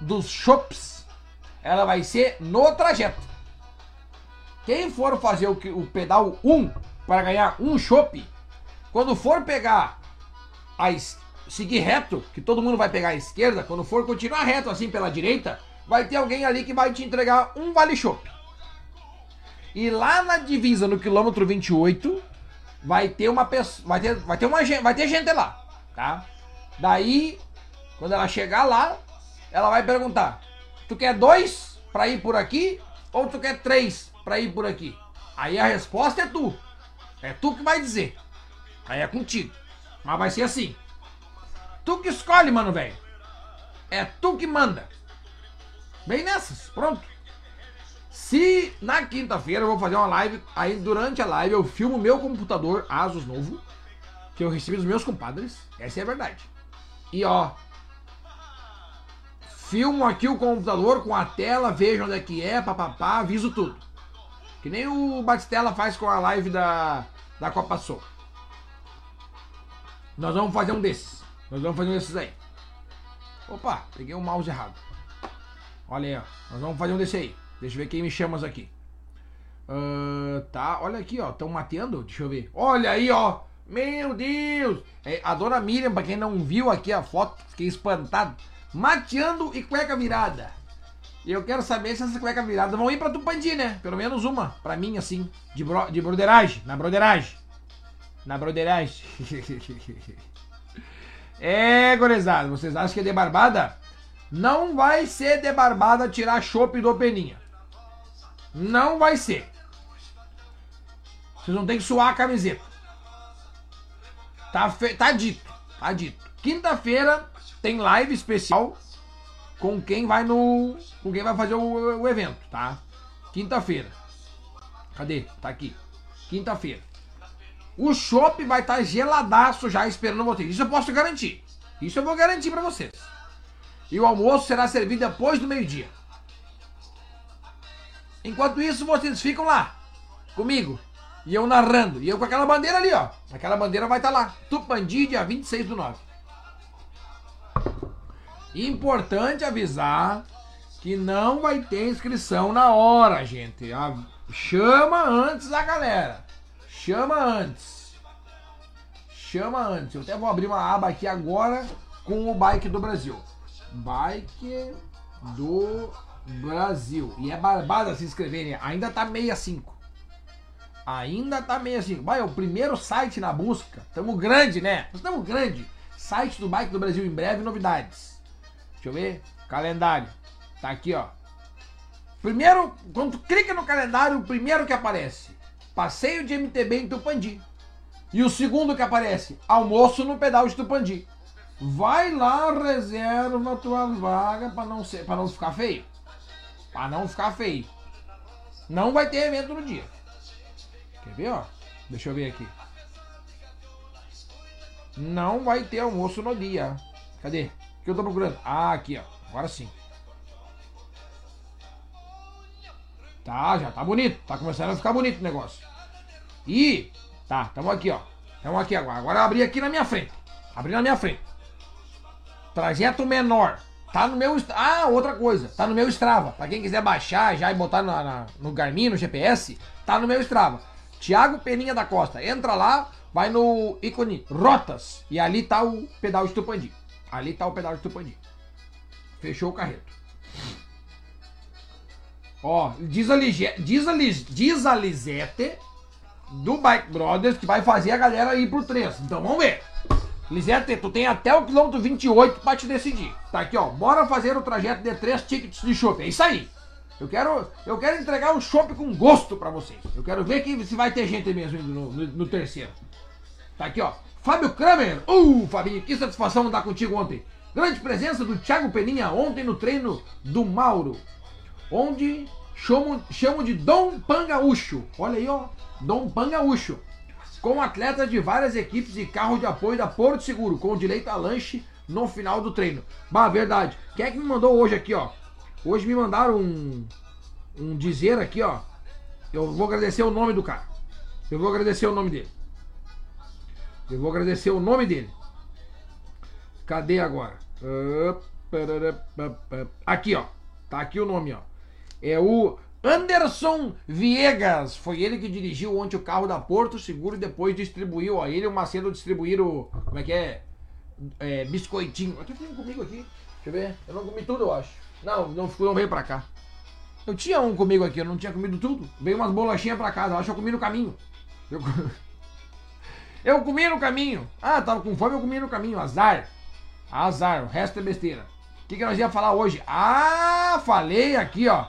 dos shops ela vai ser no trajeto. Quem for fazer o, o pedal 1 para ganhar um chopp, quando for pegar a seguir reto, que todo mundo vai pegar a esquerda, quando for continuar reto assim pela direita, vai ter alguém ali que vai te entregar um vale chopp. E lá na divisa, no quilômetro 28, vai ter uma pessoa. Vai ter, vai ter uma. Vai ter gente lá, tá? Daí, quando ela chegar lá, ela vai perguntar: Tu quer dois pra ir por aqui? Ou tu quer três pra ir por aqui? Aí a resposta é tu. É tu que vai dizer. Aí é contigo. Mas vai ser assim. Tu que escolhe, mano, velho. É tu que manda. Bem nessas, pronto. Se na quinta-feira eu vou fazer uma live, aí durante a live eu filmo meu computador Asus novo, que eu recebi dos meus compadres, essa é a verdade. E ó, filmo aqui o computador com a tela, vejo onde é que é, papapá, aviso tudo. Que nem o Batistella faz com a live da, da Copa Soul. Nós vamos fazer um desses. Nós vamos fazer um desses aí. Opa, peguei o mouse errado. Olha aí, ó. Nós vamos fazer um desse aí. Deixa eu ver quem me chama aqui. Uh, tá, olha aqui, ó. Estão mateando. Deixa eu ver. Olha aí, ó. Meu Deus! É, a dona Miriam, pra quem não viu aqui a foto, fiquei espantado. Mateando e cueca virada. E eu quero saber se essas cuecas viradas vão ir pra Tupandi, né? Pelo menos uma, pra mim, assim, de, bro, de broderagem, na broderagem. Na broderagem. [laughs] é, gorizada, vocês acham que é de barbada? Não vai ser de barbada tirar chopp do Peninha. Não vai ser. Vocês não tem que suar a camiseta. Tá, fe... tá dito, tá dito. Quinta-feira tem live especial com quem vai no. com quem vai fazer o, o evento, tá? Quinta-feira. Cadê? Tá aqui. Quinta-feira. O chopp vai estar tá geladaço já esperando vocês. Isso eu posso garantir. Isso eu vou garantir para vocês. E o almoço será servido depois do meio-dia. Enquanto isso, vocês ficam lá comigo. E eu narrando. E eu com aquela bandeira ali, ó. Aquela bandeira vai estar tá lá. Tupandi, dia 26 do 9. Importante avisar que não vai ter inscrição na hora, gente. Chama antes a galera. Chama antes. Chama antes. Eu até vou abrir uma aba aqui agora com o Bike do Brasil. Bike do Brasil. E é barbada se inscreverem. Ainda tá 65. Ainda tá 65. Vai, é o primeiro site na busca. Tamo grande, né? Estamos grande. Site do Bike do Brasil em breve novidades. Deixa eu ver. Calendário. Tá aqui, ó. Primeiro, quando tu clica no calendário, o primeiro que aparece: Passeio de MTB em Tupandi. E o segundo que aparece: Almoço no pedal de Tupandi. Vai lá, reserva tua vaga para não ser, para não ficar feio. Para não ficar feio. Não vai ter evento no dia. Quer ver, ó? Deixa eu ver aqui. Não vai ter almoço no dia. Cadê? Que eu tô procurando? Ah, aqui, ó. Agora sim. Tá, já tá bonito. Tá começando a ficar bonito o negócio. E, tá, tamo aqui, ó. Tamo aqui agora. Agora eu abri aqui na minha frente. Abri na minha frente. Trajeto menor. Tá no meu. Ah, outra coisa. Tá no meu Strava. Pra quem quiser baixar já e botar na, na, no Garmin, no GPS, tá no meu Strava. Tiago Peninha da Costa. Entra lá, vai no ícone Rotas. E ali tá o pedal de Tupandi. Ali tá o pedal de Tupandi. Fechou o carreto. Ó, diz a, diz a, diz a do Bike Brothers que vai fazer a galera ir pro 3. Então vamos ver. Lisete, tu tem até o quilômetro 28 pra te decidir. Tá aqui, ó. Bora fazer o trajeto de 3 tickets de chopp. É isso aí. Eu quero, eu quero entregar o chopp com gosto pra vocês. Eu quero ver que, se vai ter gente mesmo no, no, no terceiro. Tá aqui, ó. Fábio Kramer. Uh, Fabinho, que satisfação andar contigo ontem. Grande presença do Thiago Peninha ontem no treino do Mauro. Onde chamo, chamo de Dom Pangaúcho. Olha aí, ó. Dom Pangaúcho. Com atletas de várias equipes e carro de apoio da Porto Seguro, com direito a lanche no final do treino. Bah, verdade. Quem é que me mandou hoje aqui, ó? Hoje me mandaram um, um dizer aqui, ó. Eu vou agradecer o nome do cara. Eu vou agradecer o nome dele. Eu vou agradecer o nome dele. Cadê agora? Aqui, ó. Tá aqui o nome, ó. É o Anderson Viegas. Foi ele que dirigiu ontem o carro da Porto Seguro e depois distribuiu. Ó, ele e o Macedo distribuíram. Como é que é? é biscoitinho. Aqui tem comigo aqui. Deixa eu ver. Eu não comi tudo, eu acho. Não, não, não veio pra cá. Eu tinha um comigo aqui, eu não tinha comido tudo. Veio umas bolachinhas pra casa, eu acho que eu comi no caminho. Eu, [laughs] eu comi no caminho. Ah, tava com fome, eu comi no caminho. Azar. Azar, o resto é besteira. O que, que nós ia falar hoje? Ah, falei aqui, ó.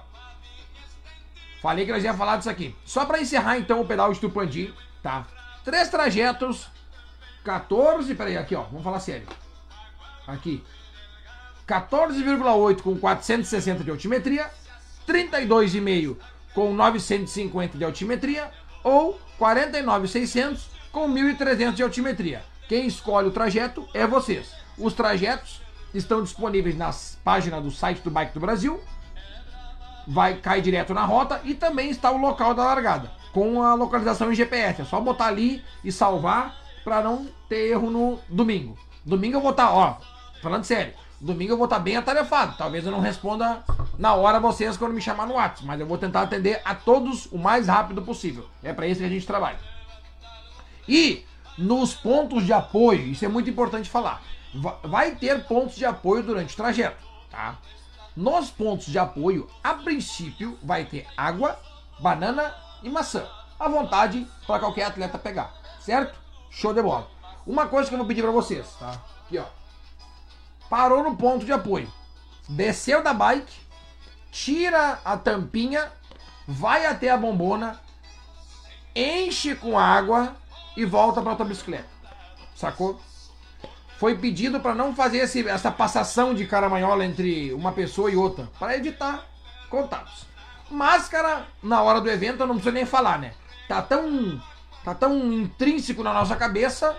Falei que nós ia falar disso aqui. Só para encerrar então o pedal de Tupandi, tá? Três trajetos, 14, peraí, aqui ó, vamos falar sério. Aqui. 14,8 com 460 de altimetria, 32,5 com 950 de altimetria ou 49,600 com 1.300 de altimetria. Quem escolhe o trajeto é vocês. Os trajetos estão disponíveis nas páginas do site do Bike do Brasil vai cair direto na rota e também está o local da largada, com a localização em GPS. É só botar ali e salvar para não ter erro no domingo. Domingo eu vou estar, tá, ó, falando sério, domingo eu vou estar tá bem atarefado. Talvez eu não responda na hora vocês quando me chamar no WhatsApp, mas eu vou tentar atender a todos o mais rápido possível. É para isso que a gente trabalha. E nos pontos de apoio, isso é muito importante falar. Vai ter pontos de apoio durante o trajeto, tá? Nos pontos de apoio, a princípio, vai ter água, banana e maçã. À vontade para qualquer atleta pegar, certo? Show de bola. Uma coisa que eu vou pedir para vocês, tá? Aqui, ó. Parou no ponto de apoio. Desceu da bike, tira a tampinha, vai até a bombona, enche com água e volta para tua bicicleta. Sacou? foi pedido para não fazer esse, essa passação de caramanhola entre uma pessoa e outra, para evitar contatos. Máscara, na hora do evento, eu não preciso nem falar, né? Tá tão, tá tão intrínseco na nossa cabeça,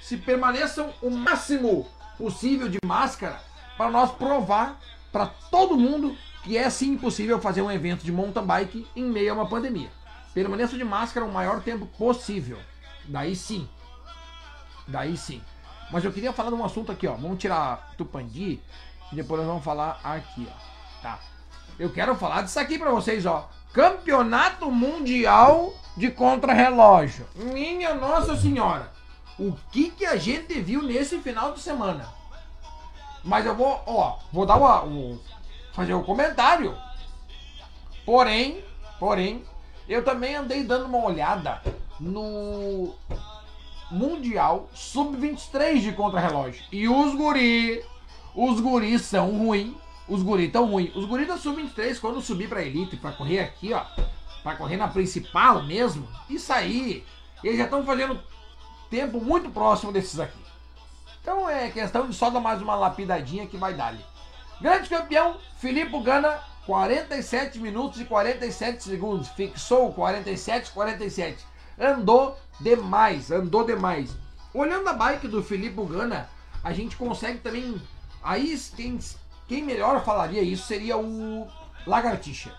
se permaneçam o máximo possível de máscara para nós provar para todo mundo que é sim possível fazer um evento de mountain bike em meio a uma pandemia. Permaneça de máscara o maior tempo possível. Daí sim. Daí sim. Mas eu queria falar de um assunto aqui, ó. Vamos tirar Tupandi e depois nós vamos falar aqui, ó. Tá. Eu quero falar disso aqui para vocês, ó. Campeonato Mundial de Contrarrelógio. Minha Nossa Senhora. O que que a gente viu nesse final de semana? Mas eu vou, ó, vou dar uma, um, fazer um comentário. Porém, porém, eu também andei dando uma olhada no Mundial Sub-23 de contrarrelógio. E os guri, os guris são ruins. Os guris tão ruins. Os guris da Sub-23, quando subir pra Elite, pra correr aqui, ó, pra correr na principal mesmo, isso aí, eles já estão fazendo tempo muito próximo desses aqui. Então é questão de só dar mais uma lapidadinha que vai dar ali. Grande campeão, Filipe Gana, 47 minutos e 47 segundos. Fixou 47 47. Andou demais, andou demais. Olhando a bike do Felipe Bugana, a gente consegue também. Aí quem, quem melhor falaria isso seria o Lagartixa.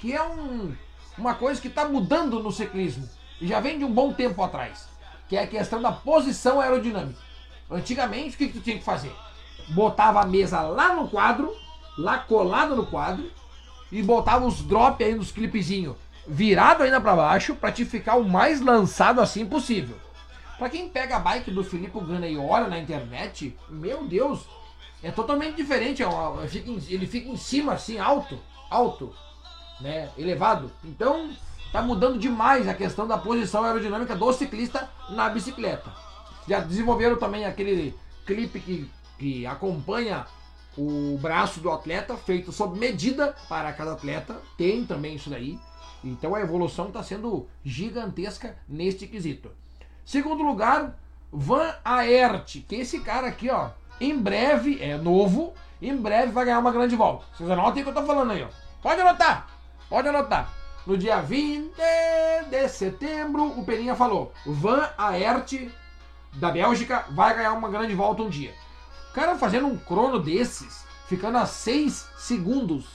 Que é um, uma coisa que está mudando no ciclismo. E já vem de um bom tempo atrás. Que é a questão da posição aerodinâmica. Antigamente, o que, que tu tinha que fazer? Botava a mesa lá no quadro, lá colado no quadro, e botava os drop aí nos clipezinhos virado ainda para baixo para te ficar o mais lançado assim possível. Para quem pega a bike do Filipe Gana e olha na internet, meu Deus, é totalmente diferente. É ele fica em cima assim, alto, alto, né, elevado. Então tá mudando demais a questão da posição aerodinâmica do ciclista na bicicleta. Já desenvolveram também aquele clipe que, que acompanha o braço do atleta, feito sob medida para cada atleta. Tem também isso daí. Então a evolução está sendo gigantesca neste quesito. Segundo lugar, Van Aert, que esse cara aqui, ó, em breve, é novo, em breve vai ganhar uma grande volta. Vocês anotem o que eu tô falando aí, ó. Pode anotar, pode anotar. No dia 20 de setembro, o Peninha falou: Van Aert, da Bélgica, vai ganhar uma grande volta um dia. O cara fazendo um crono desses, ficando a 6 segundos.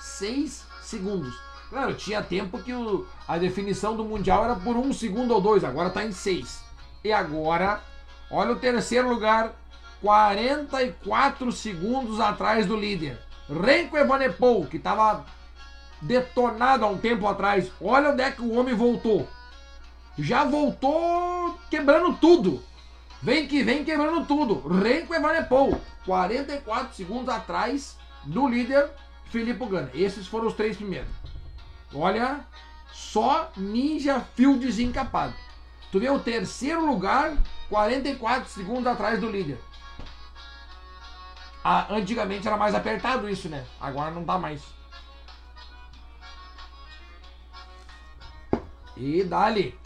6 segundos. Claro, tinha tempo que o, a definição do Mundial era por um segundo ou dois, agora está em seis. E agora, olha o terceiro lugar, 44 segundos atrás do líder. Renko Evanepou, que estava detonado há um tempo atrás. Olha onde é que o homem voltou. Já voltou quebrando tudo. Vem que vem quebrando tudo. Renko Evanepou, 44 segundos atrás do líder Filipe Gana. Esses foram os três primeiros. Olha, só Ninja Fio desencapado. Tu vê o terceiro lugar, 44 segundos atrás do líder. Ah, antigamente era mais apertado isso, né? Agora não tá mais. E dali.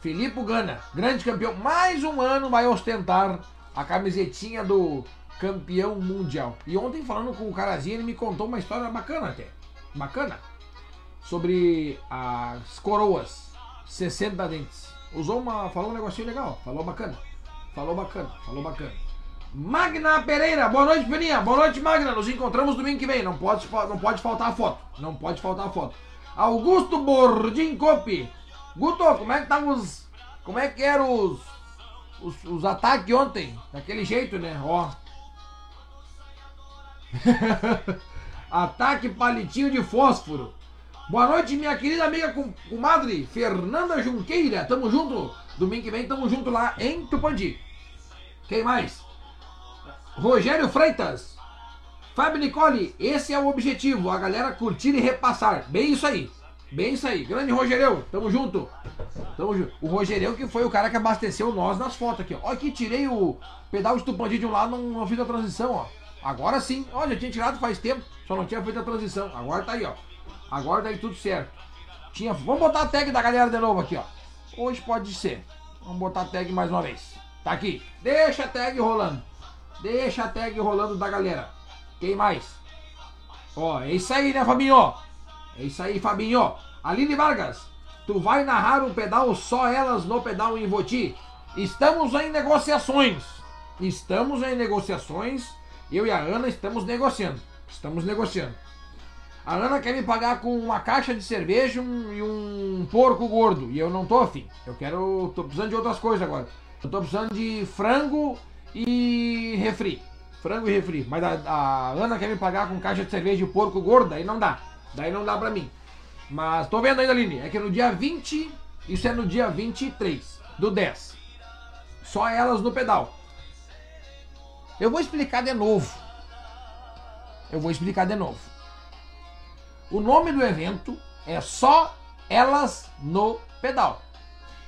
Filipe Gana, grande campeão, mais um ano vai ostentar a camisetinha do campeão mundial. E ontem, falando com o Carazinho, ele me contou uma história bacana até. Bacana. Sobre as coroas. 60 dentes. Usou uma. Falou um negocinho legal. Falou bacana. Falou bacana. Falou bacana. Magna Pereira, boa noite, Peninha. Boa noite, Magna. Nos encontramos domingo que vem. Não pode, não pode faltar a foto. Não pode faltar a foto. Augusto Bordim Copi. Guto, como é que tá os. Como é que eram os. Os, os ataques ontem? Daquele jeito, né? Ó. [laughs] Ataque palitinho de fósforo. Boa noite, minha querida amiga comadre Fernanda Junqueira. Tamo junto. Domingo que vem tamo junto lá em Tupandi. Quem mais? Rogério Freitas. Fábio Nicole, esse é o objetivo, a galera curtir e repassar. Bem isso aí. Bem isso aí. Grande Rogereu, tamo junto. Tamo junto. O Rogereu que foi o cara que abasteceu nós nas fotos aqui. Olha aqui, tirei o pedal de Tupandi de um lado, não, não fiz a transição, ó. Agora sim, olha, já tinha tirado faz tempo, só não tinha feito a transição. Agora tá aí, ó. Agora tá aí tudo certo. Tinha, vamos botar a tag da galera de novo aqui, ó. Hoje pode ser. Vamos botar a tag mais uma vez. Tá aqui. Deixa a tag rolando. Deixa a tag rolando da galera. Quem mais? Ó, é isso aí, né, Fabinho? É isso aí, Fabinho. Aline Vargas, tu vai narrar um pedal só elas no pedal em Voti? Estamos em negociações. Estamos em negociações eu e a Ana estamos negociando. Estamos negociando. A Ana quer me pagar com uma caixa de cerveja um, e um porco gordo. E eu não tô afim. Eu quero. tô precisando de outras coisas agora. Eu tô precisando de frango e refri. Frango e refri. Mas a, a Ana quer me pagar com caixa de cerveja e porco gordo, aí não dá. Daí não dá pra mim. Mas tô vendo ainda, Aline. É que no dia 20. Isso é no dia 23 do 10. Só elas no pedal. Eu vou explicar de novo. Eu vou explicar de novo. O nome do evento é só Elas no Pedal.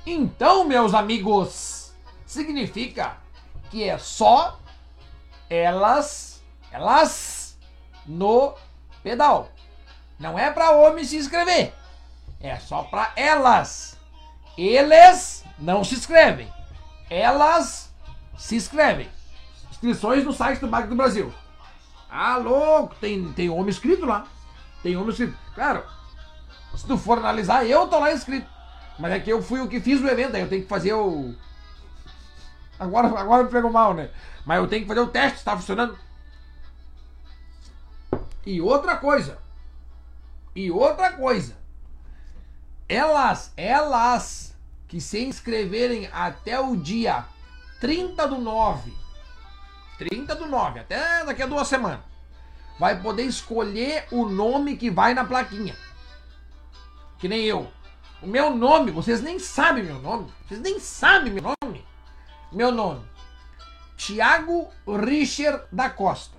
Então, meus amigos, significa que é só elas, elas no pedal. Não é para homem se inscrever. É só para elas. Eles não se inscrevem. Elas se inscrevem. Inscrições no site do Banco do Brasil. Ah, louco, tem, tem homem inscrito lá. Tem homem inscrito. Claro, se tu for analisar, eu tô lá inscrito. Mas é que eu fui o que fiz o evento, aí eu tenho que fazer o. Agora, agora me pegou mal, né? Mas eu tenho que fazer o teste, está funcionando. E outra coisa. E outra coisa. Elas, elas que se inscreverem até o dia 30 do 9 30 do 9, até daqui a duas semanas, vai poder escolher o nome que vai na plaquinha. Que nem eu. O meu nome, vocês nem sabem meu nome. Vocês nem sabem meu nome. Meu nome. Tiago Richard da Costa.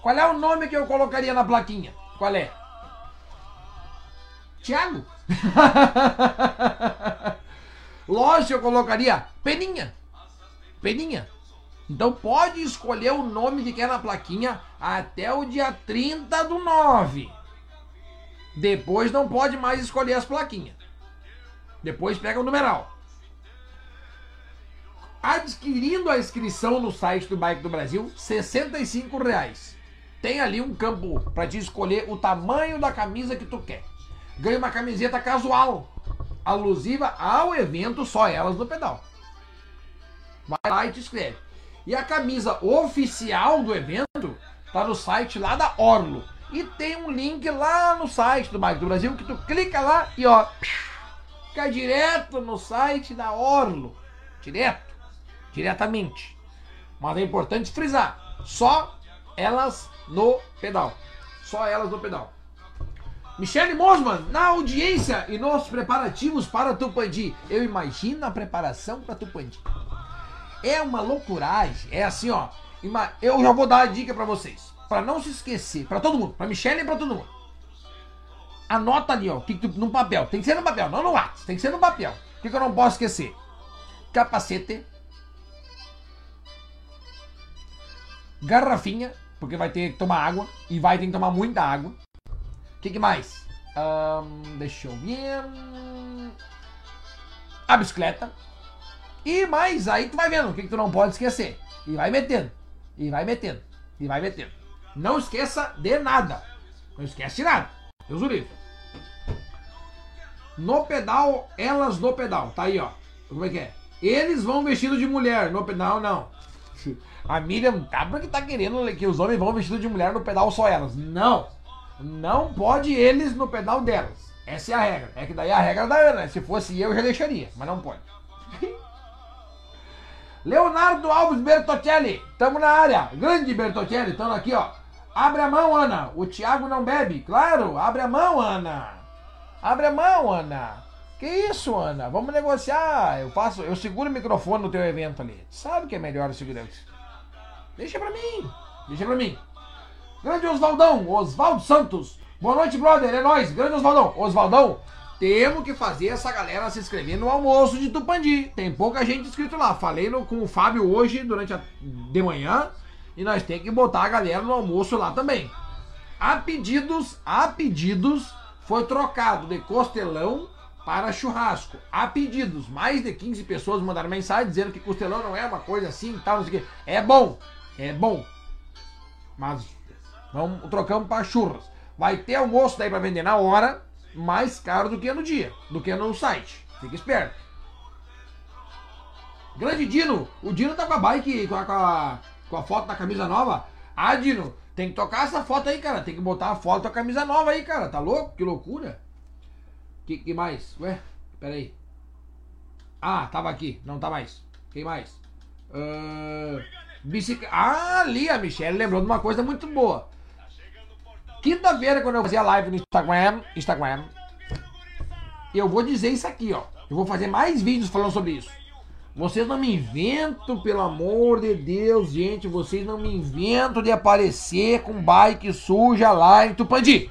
Qual é o nome que eu colocaria na plaquinha? Qual é? Tiago. [laughs] Lógico, eu colocaria Peninha. Peninha. Então pode escolher o nome que quer na plaquinha até o dia 30 do 9. Depois não pode mais escolher as plaquinhas. Depois pega o numeral. Adquirindo a inscrição no site do Bike do Brasil, R$ reais. Tem ali um campo para te escolher o tamanho da camisa que tu quer. Ganha uma camiseta casual, alusiva ao evento, só elas no pedal. Vai lá e te escreve. E a camisa oficial do evento tá no site lá da Orlo. E tem um link lá no site do Bike do Brasil que tu clica lá e ó, cai direto no site da Orlo. Direto, diretamente. Mas é importante frisar, só elas no pedal. Só elas no pedal. Michele Mosman, na audiência e nos preparativos para Tupandi. Eu imagino a preparação para Tupandi. É uma loucuragem. É assim, ó. Eu já vou dar a dica para vocês. pra não se esquecer, pra todo mundo, pra Michelle e pra todo mundo. Anota ali, ó, que, num papel. Tem que ser no papel, não no WhatsApp. Tem que ser no papel. O que, que eu não posso esquecer? Capacete. Garrafinha, porque vai ter que tomar água. E vai ter que tomar muita água. O que, que mais? Ahn, deixa eu ver. A bicicleta. E mais, aí tu vai vendo o que, que tu não pode esquecer. E vai metendo. E vai metendo. E vai metendo. Não esqueça de nada. Não esquece de nada. Deus o livre. No pedal, elas no pedal. Tá aí, ó. Como é que é? Eles vão vestido de mulher. No pedal, não. [laughs] A Miriam tá porque tá querendo que os homens vão vestido de mulher no pedal só elas. Não. Não pode eles no pedal delas. Essa é a regra. É que daí a regra da Ana. Se fosse eu, já deixaria. Mas não pode. [laughs] Leonardo Alves Bertocelli. Tamo na área. Grande Bertocelli. Tamo aqui, ó. Abre a mão, Ana. O Thiago não bebe. Claro, abre a mão, Ana. Abre a mão, Ana. Que isso, Ana? Vamos negociar. Eu faço, eu seguro o microfone no teu evento ali. Sabe que é melhor segurar isso. Deixa pra mim. Deixa pra mim. Grande Osvaldão, Osvaldo Santos. Boa noite, brother. É nóis. Grande Osvaldão. Osvaldão, temos que fazer essa galera se inscrever no almoço de Tupandi. Tem pouca gente inscrito lá. Falei no, com o Fábio hoje, durante a de manhã. E nós temos que botar a galera no almoço lá também. A pedidos, a pedidos, foi trocado de costelão para churrasco. A pedidos, mais de 15 pessoas mandaram mensagem dizendo que costelão não é uma coisa assim e tal, não sei o quê. É bom, é bom. Mas vamos, trocamos para churras. Vai ter almoço daí para vender na hora, mais caro do que no dia, do que no site. Fica esperto. Grande Dino, o Dino tá com a bike, com a, com a, com a foto da camisa nova. Ah, Dino, tem que tocar essa foto aí, cara. Tem que botar a foto da camisa nova aí, cara. Tá louco? Que loucura. Que, que mais? Ué, peraí. Ah, tava aqui. Não tá mais. Quem mais? Uh, bicic... Ah, ali a Michelle lembrou de uma coisa muito boa. Quinta-feira, quando eu fazia live no Instagram, Instagram, eu vou dizer isso aqui, ó. Eu vou fazer mais vídeos falando sobre isso. Vocês não me inventam, pelo amor de Deus, gente. Vocês não me inventam de aparecer com bike suja lá em Tupandi.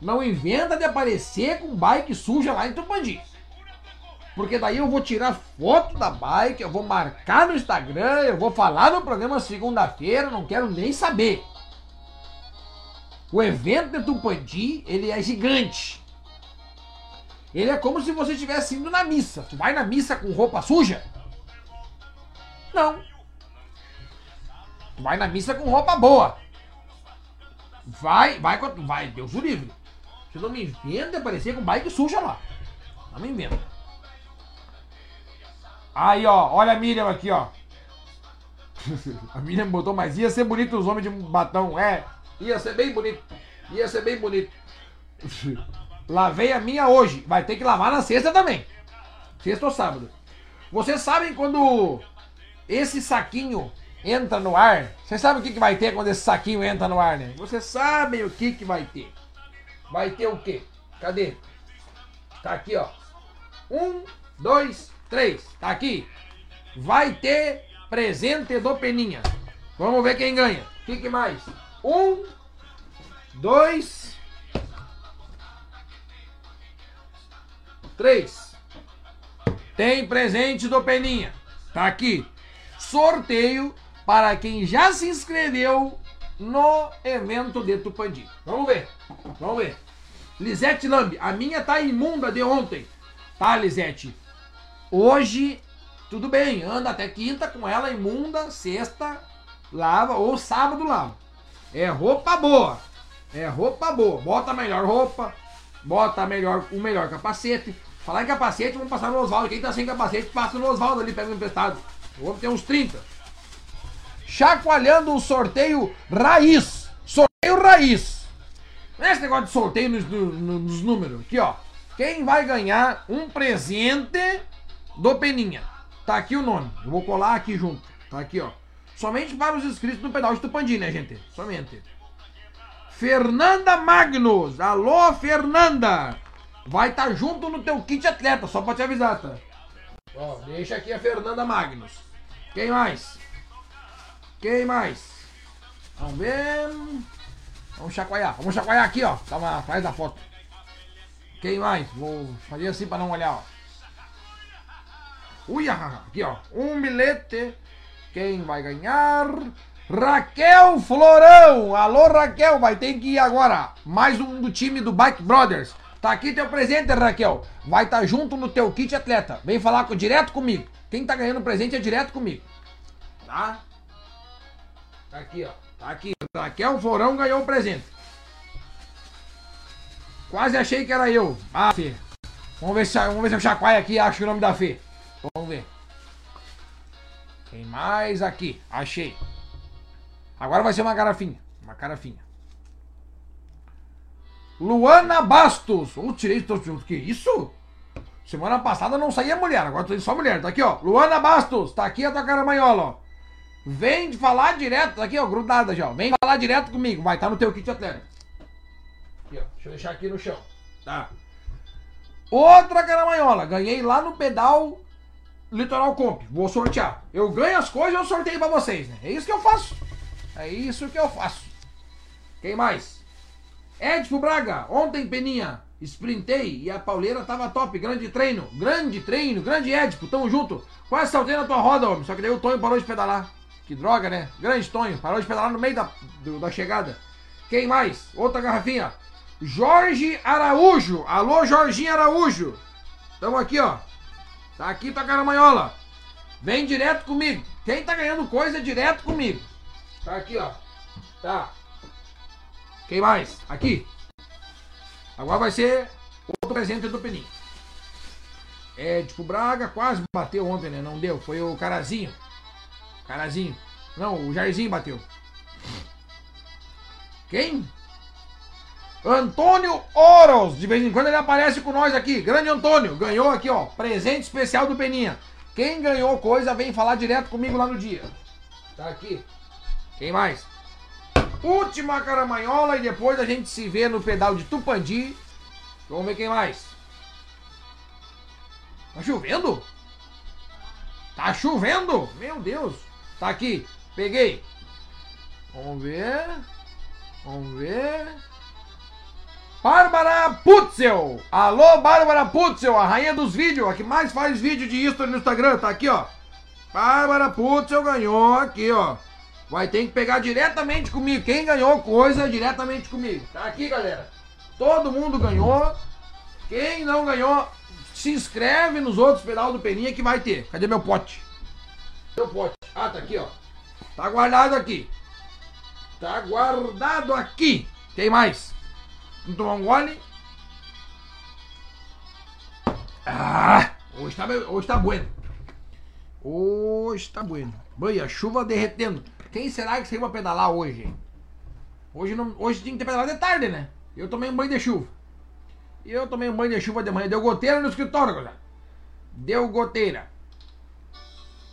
Não inventa de aparecer com bike suja lá em Tupandi. Porque daí eu vou tirar foto da bike, eu vou marcar no Instagram, eu vou falar no programa segunda-feira, não quero nem saber. O evento de Tupandi, ele é gigante. Ele é como se você estivesse indo na missa. Tu vai na missa com roupa suja? Não. Tu vai na missa com roupa boa. Vai, vai, vai, Deus o livre. Você não me inventa aparecer com bike suja lá. Não me inventa. Aí, ó, olha a Miriam aqui, ó. [laughs] a Miriam botou, mas ia ser bonito os homens de batom. É, ia ser bem bonito. Ia ser bem bonito. Lavei a minha hoje. Vai ter que lavar na sexta também. Sexta ou sábado. Vocês sabem quando esse saquinho entra no ar? Vocês sabem o que, que vai ter quando esse saquinho entra no ar, né? Vocês sabem o que, que vai ter. Vai ter o quê? Cadê? Tá aqui, ó. Um, dois, três. Tá aqui. Vai ter presente do Peninha. Vamos ver quem ganha. O que, que mais? Um, dois, 3. Tem presente do Peninha. Tá aqui. Sorteio para quem já se inscreveu no evento de Tupandi. Vamos ver. Vamos ver. Lisete Lambi, a minha tá imunda de ontem. Tá, Lisete? Hoje, tudo bem, anda até quinta com ela imunda, sexta, lava, ou sábado lava. É roupa boa. É roupa boa. Bota a melhor roupa, bota melhor, o melhor capacete, Falar em capacete, vamos passar no Oswaldo. Quem tá sem capacete, passa no Oswaldo ali, pega um emprestado. O homem tem uns 30. Chacoalhando o sorteio raiz. Sorteio raiz. Esse negócio de sorteio nos, nos números. Aqui, ó. Quem vai ganhar um presente do Peninha? Tá aqui o nome. Eu vou colar aqui junto. Tá aqui, ó. Somente para os inscritos no pedal de Tupandi, né, gente? Somente. Fernanda Magnus. Alô, Fernanda vai estar tá junto no teu kit atleta, só pra te avisar, tá? Ó, deixa aqui a Fernanda Magnus. Quem mais? Quem mais? Vamos ver. Vamos chacoalhar. Vamos chacoalhar aqui, ó. Tava atrás da foto. Quem mais? Vou fazer assim para não olhar, ó. Ui, aqui, ó. Um bilhete. Quem vai ganhar? Raquel Florão. Alô, Raquel. Vai ter que ir agora. Mais um do time do Bike Brothers. Tá aqui teu presente, Raquel. Vai estar tá junto no teu kit atleta. Vem falar com, direto comigo. Quem tá ganhando presente é direto comigo. Tá? Tá aqui, ó. Tá aqui. Raquel Florão ganhou o presente. Quase achei que era eu. Ah, Fê. Vamos ver se, vamos ver se eu chacoalho aqui acho o nome da Fê. Vamos ver. Quem mais aqui? Achei. Agora vai ser uma garrafinha. Uma carafinha. Luana Bastos. Oh, tirei. Que isso? Semana passada não saía mulher, agora tô só mulher. Tá aqui, ó. Luana Bastos. Tá aqui a tua caramanhola, ó. Vem falar direto. Tá aqui, ó. Grudada já, ó. Vem falar direto comigo. Vai tá no teu kit atleta. Aqui, ó. Deixa eu deixar aqui no chão. Tá. Outra caramanhola. Ganhei lá no pedal Litoral Comp. Vou sortear. Eu ganho as coisas eu sorteio pra vocês, né? É isso que eu faço. É isso que eu faço. Quem mais? Edson Braga. Ontem, Peninha. Sprintei e a pauleira tava top. Grande treino. Grande treino. Grande Edipo. Tamo junto. Quase saltei na tua roda, homem. Só que daí o Tonho parou de pedalar. Que droga, né? Grande Tonho. Parou de pedalar no meio da, do, da chegada. Quem mais? Outra garrafinha. Jorge Araújo. Alô, Jorginho Araújo. Tamo aqui, ó. Tá aqui tua caramanhola. Vem direto comigo. Quem tá ganhando coisa é direto comigo. Tá aqui, ó. Tá. Quem mais? Aqui. Agora vai ser outro presente do Peninho. É, tipo, Braga quase bateu ontem, né? Não deu. Foi o Carazinho. Carazinho. Não, o Jairzinho bateu. Quem? Antônio Oros, de vez em quando ele aparece com nós aqui. Grande Antônio, ganhou aqui, ó, presente especial do Peninha. Quem ganhou coisa, vem falar direto comigo lá no dia. Tá aqui. Quem mais? Última caramanhola e depois a gente se vê no pedal de Tupandi. Vamos ver quem mais. Tá chovendo? Tá chovendo? Meu Deus. Tá aqui. Peguei. Vamos ver. Vamos ver. Bárbara Putzel. Alô, Bárbara Putzel, a rainha dos vídeos, a que mais faz vídeo de history no Instagram. Tá aqui, ó. Bárbara Putzel ganhou aqui, ó. Vai ter que pegar diretamente comigo. Quem ganhou coisa, diretamente comigo. Tá aqui, galera. Todo mundo ganhou. Quem não ganhou, se inscreve nos outros pedal do Peninha que vai ter. Cadê meu pote? Meu pote. Ah, tá aqui, ó. Tá guardado aqui. Tá guardado aqui. Tem mais? Vamos tomar um gole. Ah, hoje tá, hoje tá bueno. Hoje tá bueno. Boi, a chuva derretendo. Quem será que saiu pra pedalar hoje? Hoje, não, hoje tinha que ter pedalado de tarde, né? Eu tomei um banho de chuva. Eu tomei um banho de chuva de manhã. Deu goteira no escritório, galera. Deu goteira.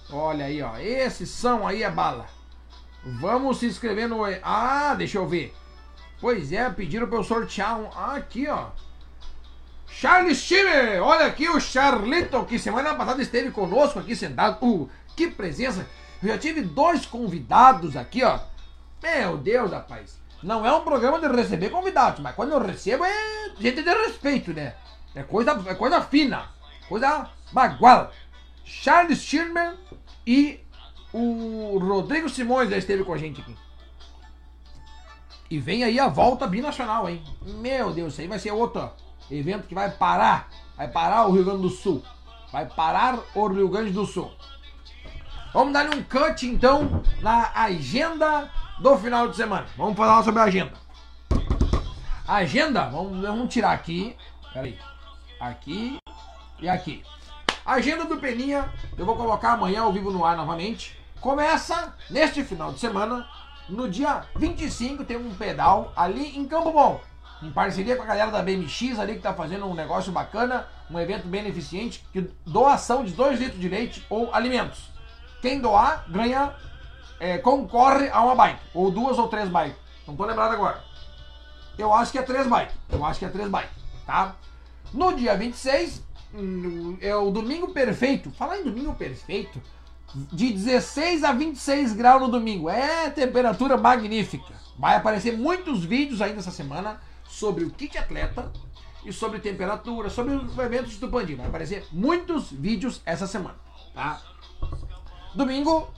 Olha aí, ó. Esse são aí é bala. Vamos se inscrever no. Ah, deixa eu ver. Pois é, pediram pra eu sortear um. Aqui, ó. Charles Schimmer! Olha aqui o Charlito, que semana passada esteve conosco aqui sentado. Uh, que presença! Eu já tive dois convidados aqui, ó. Meu Deus, rapaz. Não é um programa de receber convidados, mas quando eu recebo é gente de respeito, né? É coisa, é coisa fina, coisa bagual. Charles Schirmer e o Rodrigo Simões já esteve com a gente aqui. E vem aí a volta binacional, hein? Meu Deus, isso aí vai ser outro evento que vai parar. Vai parar o Rio Grande do Sul. Vai parar o Rio Grande do Sul. Vamos dar um cut então na agenda do final de semana. Vamos falar sobre a agenda. agenda, vamos, vamos tirar aqui. Peraí. Aqui e aqui. agenda do Peninha, eu vou colocar amanhã ao vivo no ar novamente. Começa neste final de semana no dia 25 tem um pedal ali em Campo Bom, em parceria com a galera da BMX ali que tá fazendo um negócio bacana, um evento beneficente, que doação de 2 litros de leite ou alimentos. Quem doar ganha, é, concorre a uma bike, ou duas ou três bikes. Não tô lembrado agora. Eu acho que é três bikes. Eu acho que é três bikes, tá? No dia 26, hum, é o domingo perfeito. Falar em domingo perfeito, de 16 a 26 graus no domingo. É temperatura magnífica. Vai aparecer muitos vídeos ainda essa semana sobre o kit atleta e sobre temperatura, sobre os eventos de Tupandi. Vai aparecer muitos vídeos essa semana, tá? Domingo,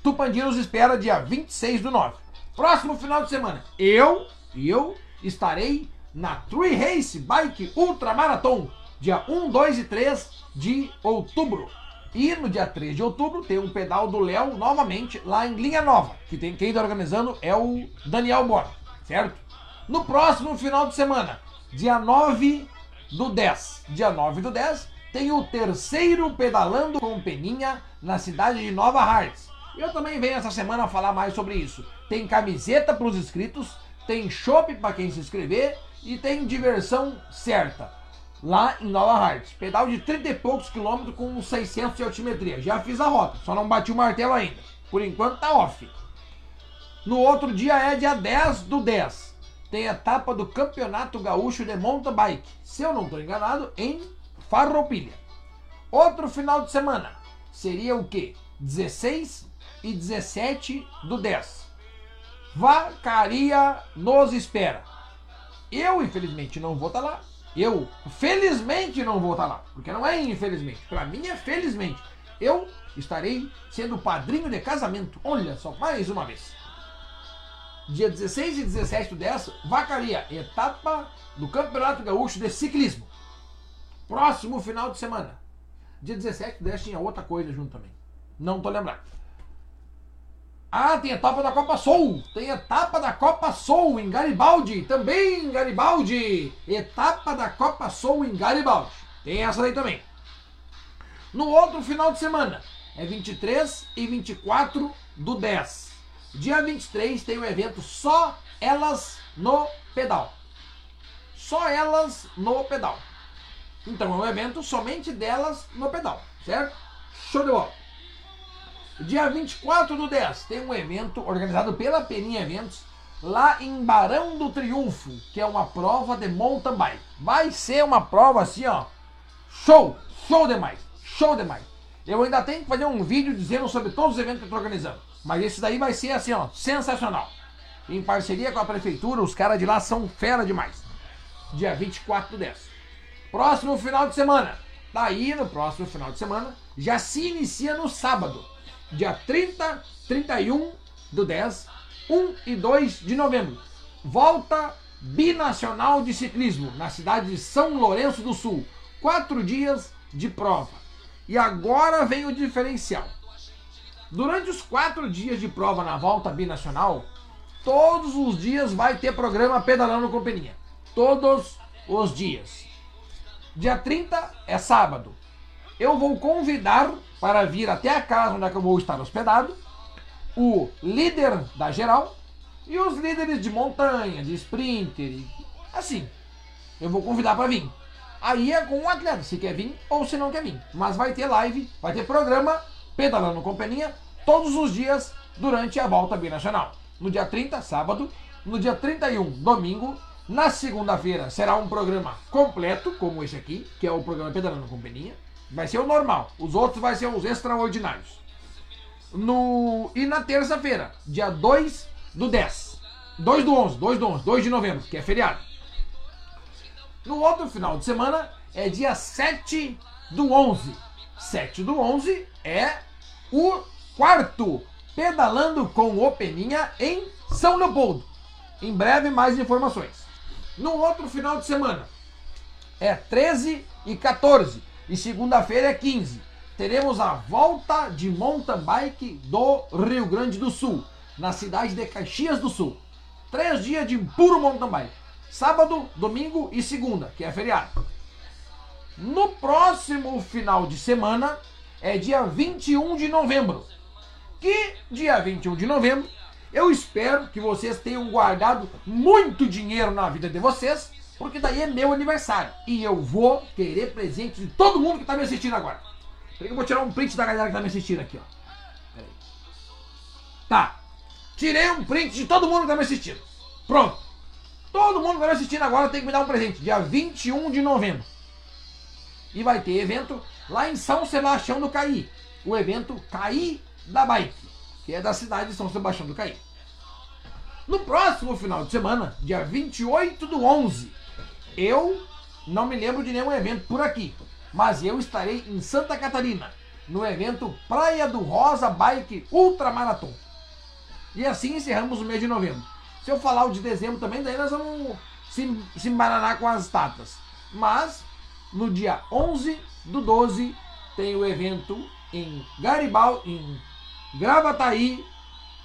Tupandi nos espera dia 26 do 9. Próximo final de semana, eu eu estarei na Tree Race Bike Ultra Marathon, dia 1, 2 e 3 de outubro. E no dia 3 de outubro tem um pedal do Léo novamente lá em Linha Nova, que tem quem está organizando é o Daniel Borba, certo? No próximo final de semana, dia 9 do 10. Dia 9 do 10 tem o terceiro pedalando com Peninha na cidade de Nova Hartz. Eu também venho essa semana falar mais sobre isso. Tem camiseta para os inscritos, tem chopp para quem se inscrever e tem diversão certa lá em Nova Hartz. Pedal de 30 e poucos quilômetros com 600 de altimetria. Já fiz a rota, só não bati o martelo ainda. Por enquanto tá off. No outro dia é dia 10 do 10. Tem etapa do Campeonato Gaúcho de Mountain Bike. Se eu não estou enganado, em Farroupilha. Outro final de semana seria o que? 16 e 17 do 10. Vacaria nos espera. Eu, infelizmente, não vou estar tá lá. Eu, felizmente, não vou estar tá lá. Porque não é infelizmente. Para mim é felizmente. Eu estarei sendo padrinho de casamento. Olha só, mais uma vez. Dia 16 e 17 do 10, Vacaria, etapa do Campeonato Gaúcho de Ciclismo. Próximo final de semana. Dia 17 do 10 tinha outra coisa junto também. Não tô lembrado. Ah, tem etapa da Copa Soul. Tem etapa da Copa Soul em Garibaldi. Também em Garibaldi. Etapa da Copa Soul em Garibaldi. Tem essa daí também. No outro final de semana, é 23 e 24 do 10. Dia 23 tem um evento só elas no pedal. Só elas no pedal. Então é um evento somente delas no pedal, certo? Show de bola. Dia 24 do 10 tem um evento organizado pela Peninha Eventos lá em Barão do Triunfo, que é uma prova de mountain bike. Vai ser uma prova assim, ó. Show! Show demais! Show demais! Eu ainda tenho que fazer um vídeo dizendo sobre todos os eventos que eu estou organizando. Mas esse daí vai ser assim, ó, sensacional. Em parceria com a prefeitura, os caras de lá são fera demais. Dia 24 do 10. Próximo final de semana. Daí, no próximo final de semana, já se inicia no sábado dia 30, 31 do 10, 1 e 2 de novembro. Volta binacional de ciclismo na cidade de São Lourenço do Sul. Quatro dias de prova. E agora vem o diferencial. Durante os quatro dias de prova na volta binacional, todos os dias vai ter programa Pedalando Companhia. Todos os dias. Dia 30 é sábado. Eu vou convidar para vir até a casa onde é eu vou estar hospedado, o líder da geral e os líderes de montanha, de sprinter, assim. Eu vou convidar para vir. Aí é com o atleta, se quer vir ou se não quer vir. Mas vai ter live, vai ter programa, pedalando companhia, todos os dias durante a volta binacional. No dia 30, sábado, no dia 31, domingo, na segunda-feira será um programa completo, como esse aqui, que é o programa Pedalando Companhia. Vai ser o normal. Os outros vai ser os extraordinários. No... E na terça-feira, dia 2 do 10. 2 do 11, 2 do 11, 2 de novembro, que é feriado. No outro final de semana é dia 7 do 11. 7 do 11 é o quarto Pedalando com o Peninha em São Leopoldo. Em breve mais informações. No outro final de semana é 13 e 14 e segunda-feira é 15. Teremos a volta de mountain bike do Rio Grande do Sul, na cidade de Caxias do Sul. Três dias de puro mountain bike. Sábado, domingo e segunda, que é feriado. No próximo final de semana é dia 21 de novembro. Que dia 21 de novembro eu espero que vocês tenham guardado muito dinheiro na vida de vocês porque daí é meu aniversário. E eu vou querer presente de todo mundo que está me assistindo agora. Eu vou tirar um print da galera que está me assistindo aqui, ó. Tá. Tirei um print de todo mundo que está me assistindo. Pronto. Todo mundo que está me assistindo agora tem que me dar um presente. Dia 21 de novembro. E vai ter evento lá em São Sebastião do Caí. o evento Caí da Bike, que é da cidade de São Sebastião do Caí. No próximo final de semana, dia 28 do 11, eu não me lembro de nenhum evento por aqui, mas eu estarei em Santa Catarina, no evento Praia do Rosa Bike Ultramarathon. E assim encerramos o mês de novembro. Se eu falar o de dezembro também, daí nós vamos se, se embaranar com as datas. Mas, no dia 11 do 12, tem o evento em Garibaldi, em Gravataí,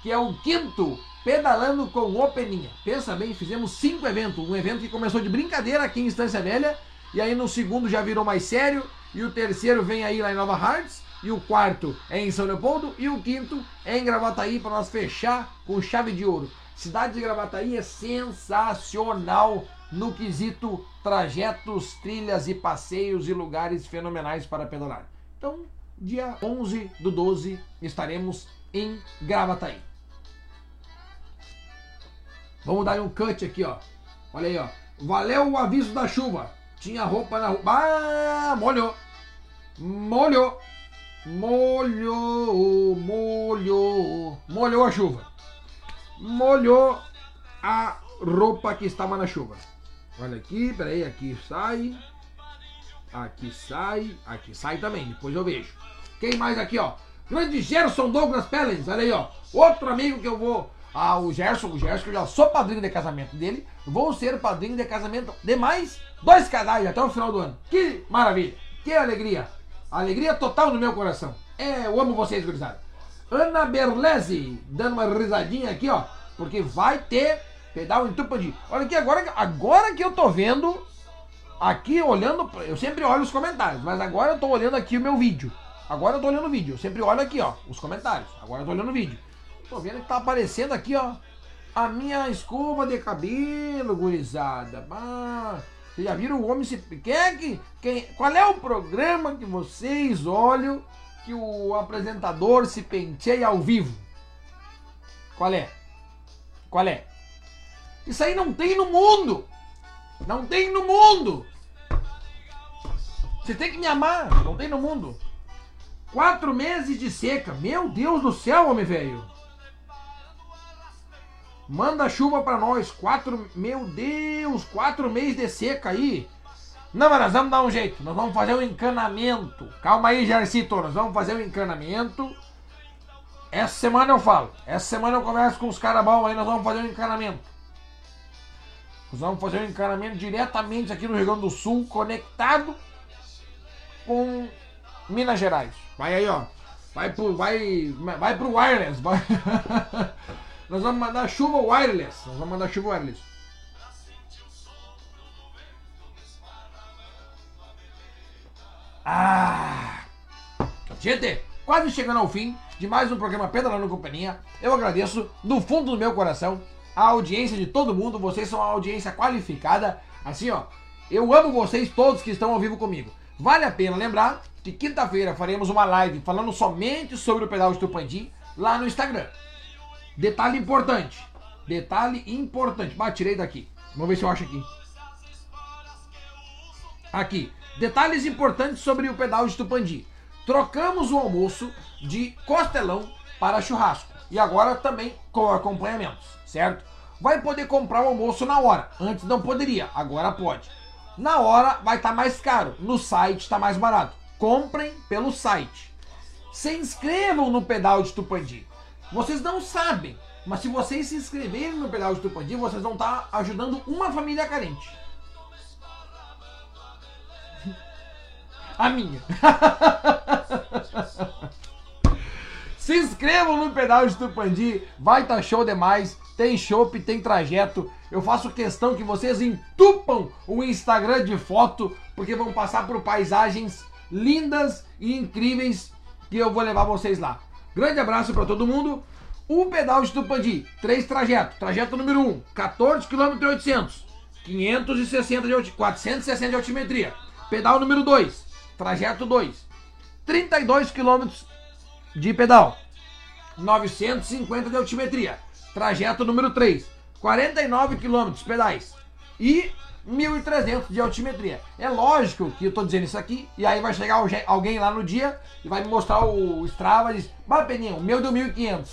que é o quinto Pedalando com o Peninha. Pensa bem, fizemos cinco eventos. Um evento que começou de brincadeira aqui em Estância Velha, e aí no segundo já virou mais sério, e o terceiro vem aí lá em Nova Hartz, e o quarto é em São Leopoldo, e o quinto é em Gravataí, para nós fechar com chave de ouro. Cidade de Gravataí é sensacional no quesito trajetos, trilhas e passeios e lugares fenomenais para pedalar. Então, dia 11 do 12 estaremos em Gravataí. Vamos dar um cut aqui, ó. Olha aí, ó. Valeu o aviso da chuva. Tinha roupa na rua. Ah, molhou. Molhou. Molhou, molhou. Molhou a chuva. Molhou a roupa que estava na chuva. Olha aqui, peraí, aqui sai. Aqui sai. Aqui sai também, depois eu vejo. Quem mais aqui, ó? Grande Gerson Douglas Pellens, olha aí, ó. Outro amigo que eu vou. Ah, o Gerson, o Gerson, que eu já sou padrinho de casamento dele. Vou ser padrinho de casamento de mais dois casais até o final do ano. Que maravilha, que alegria. Alegria total no meu coração. É, eu amo vocês, gurizada. Ana Berlese, dando uma risadinha aqui, ó. Porque vai ter Pedal em Tupandi. Olha aqui, agora, agora que eu tô vendo, aqui olhando, eu sempre olho os comentários, mas agora eu tô olhando aqui o meu vídeo. Agora eu tô olhando o vídeo, eu sempre olho aqui, ó, os comentários. Agora eu tô olhando o vídeo. Tô vendo que tá aparecendo aqui, ó, a minha escova de cabelo, gurizada. Ah, vocês já viram o homem se... Quem é que... Quem... Qual é o programa que vocês olham que o apresentador se penteia ao vivo? Qual é? Qual é? Isso aí não tem no mundo. Não tem no mundo. Você tem que me amar. Não tem no mundo. Quatro meses de seca. Meu Deus do céu, homem velho. Manda chuva para nós. Quatro. Meu Deus, quatro meses de seca aí. Não, mas nós vamos dar um jeito. Nós vamos fazer um encanamento. Calma aí, Jarcito. Nós vamos fazer um encanamento. Essa semana eu falo. Essa semana eu converso com os caras bons aí. Nós vamos fazer um encanamento. Nós vamos fazer um encanamento diretamente aqui no Rio Grande do Sul, conectado com Minas Gerais. Vai aí, ó. Vai pro, vai, vai pro wireless. Vai. [laughs] Nós vamos mandar chuva wireless. Nós vamos mandar chuva wireless. Ah! Gente, quase chegando ao fim de mais um programa Pedalando Companhia. Eu agradeço do fundo do meu coração a audiência de todo mundo. Vocês são uma audiência qualificada. Assim, ó, eu amo vocês todos que estão ao vivo comigo. Vale a pena lembrar que quinta-feira faremos uma live falando somente sobre o pedal de Tupandi lá no Instagram. Detalhe importante. Detalhe importante. Bah, tirei daqui. Vamos ver se eu acho aqui. Aqui. Detalhes importantes sobre o pedal de Tupandi. Trocamos o almoço de costelão para churrasco. E agora também com acompanhamentos, certo? Vai poder comprar o almoço na hora. Antes não poderia, agora pode. Na hora vai estar tá mais caro. No site está mais barato. Comprem pelo site. Se inscrevam no pedal de Tupandi. Vocês não sabem, mas se vocês se inscreverem no pedal de Tupandi, vocês vão estar tá ajudando uma família carente. [laughs] A minha. [laughs] Se inscrevam no pedal de Tupandi, vai estar tá show demais. Tem chopp, tem trajeto. Eu faço questão que vocês entupam o Instagram de foto, porque vão passar por paisagens lindas e incríveis que eu vou levar vocês lá. Grande abraço para todo mundo. O pedal de Tupandi, três trajetos. Trajeto número 1, 14 km 800, 560 de 460 de altimetria. Pedal número 2, trajeto 2, 32 km de pedal. 950 de altimetria. Trajeto número 3. 49 km pedais. E 1.300 de altimetria. É lógico que eu tô dizendo isso aqui, e aí vai chegar alguém lá no dia e vai me mostrar o Strava e diz, mas Peninha, o meu deu 1.500.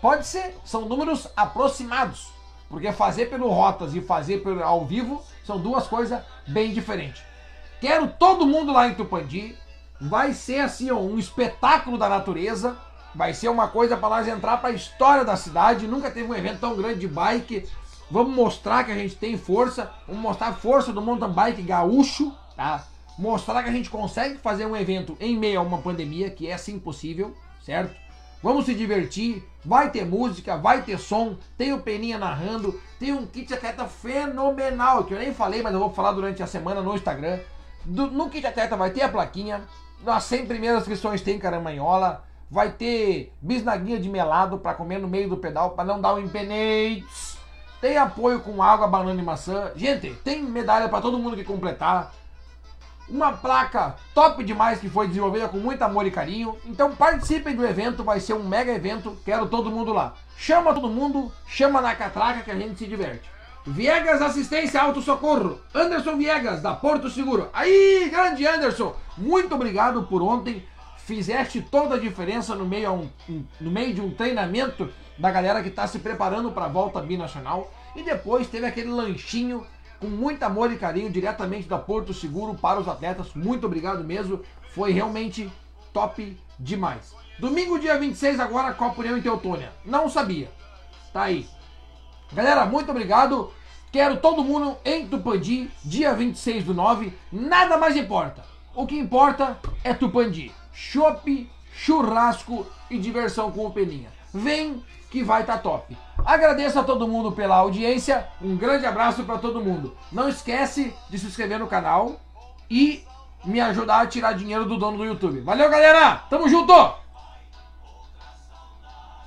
Pode ser, são números aproximados, porque fazer pelo Rotas e fazer pelo ao vivo são duas coisas bem diferentes. Quero todo mundo lá em Tupandi, vai ser assim ó, um espetáculo da natureza, vai ser uma coisa para nós entrar para a história da cidade, nunca teve um evento tão grande de bike, Vamos mostrar que a gente tem força, vamos mostrar a força do mountain bike gaúcho, tá? Mostrar que a gente consegue fazer um evento em meio a uma pandemia, que é sim possível, certo? Vamos se divertir, vai ter música, vai ter som, tem o Peninha narrando, tem um kit atleta fenomenal, que eu nem falei, mas eu vou falar durante a semana no Instagram. Do, no kit atleta vai ter a plaquinha, nas 100 primeiras inscrições tem caramanhola, vai ter bisnaguinha de melado para comer no meio do pedal, para não dar um empenete tem apoio com água, banana e maçã. Gente, tem medalha para todo mundo que completar. Uma placa top demais que foi desenvolvida com muito amor e carinho. Então participem do evento, vai ser um mega evento. Quero todo mundo lá. Chama todo mundo, chama na catraca que a gente se diverte. Viegas Assistência Auto Socorro. Anderson Viegas, da Porto Seguro. Aí, grande Anderson, muito obrigado por ontem. Fizeste toda a diferença no meio, um, no meio de um treinamento da galera que está se preparando para a volta binacional. E depois teve aquele lanchinho com muito amor e carinho diretamente da Porto Seguro para os atletas. Muito obrigado mesmo. Foi realmente top demais. Domingo, dia 26, agora Copa União em Teutônia. Não sabia. Tá aí. Galera, muito obrigado. Quero todo mundo em Tupandi, dia 26 do 9. Nada mais importa. O que importa é Tupandi. Chopp, churrasco e diversão com o Peninha. Vem que vai estar tá top. Agradeço a todo mundo pela audiência. Um grande abraço para todo mundo. Não esquece de se inscrever no canal e me ajudar a tirar dinheiro do dono do YouTube. Valeu, galera! Tamo junto!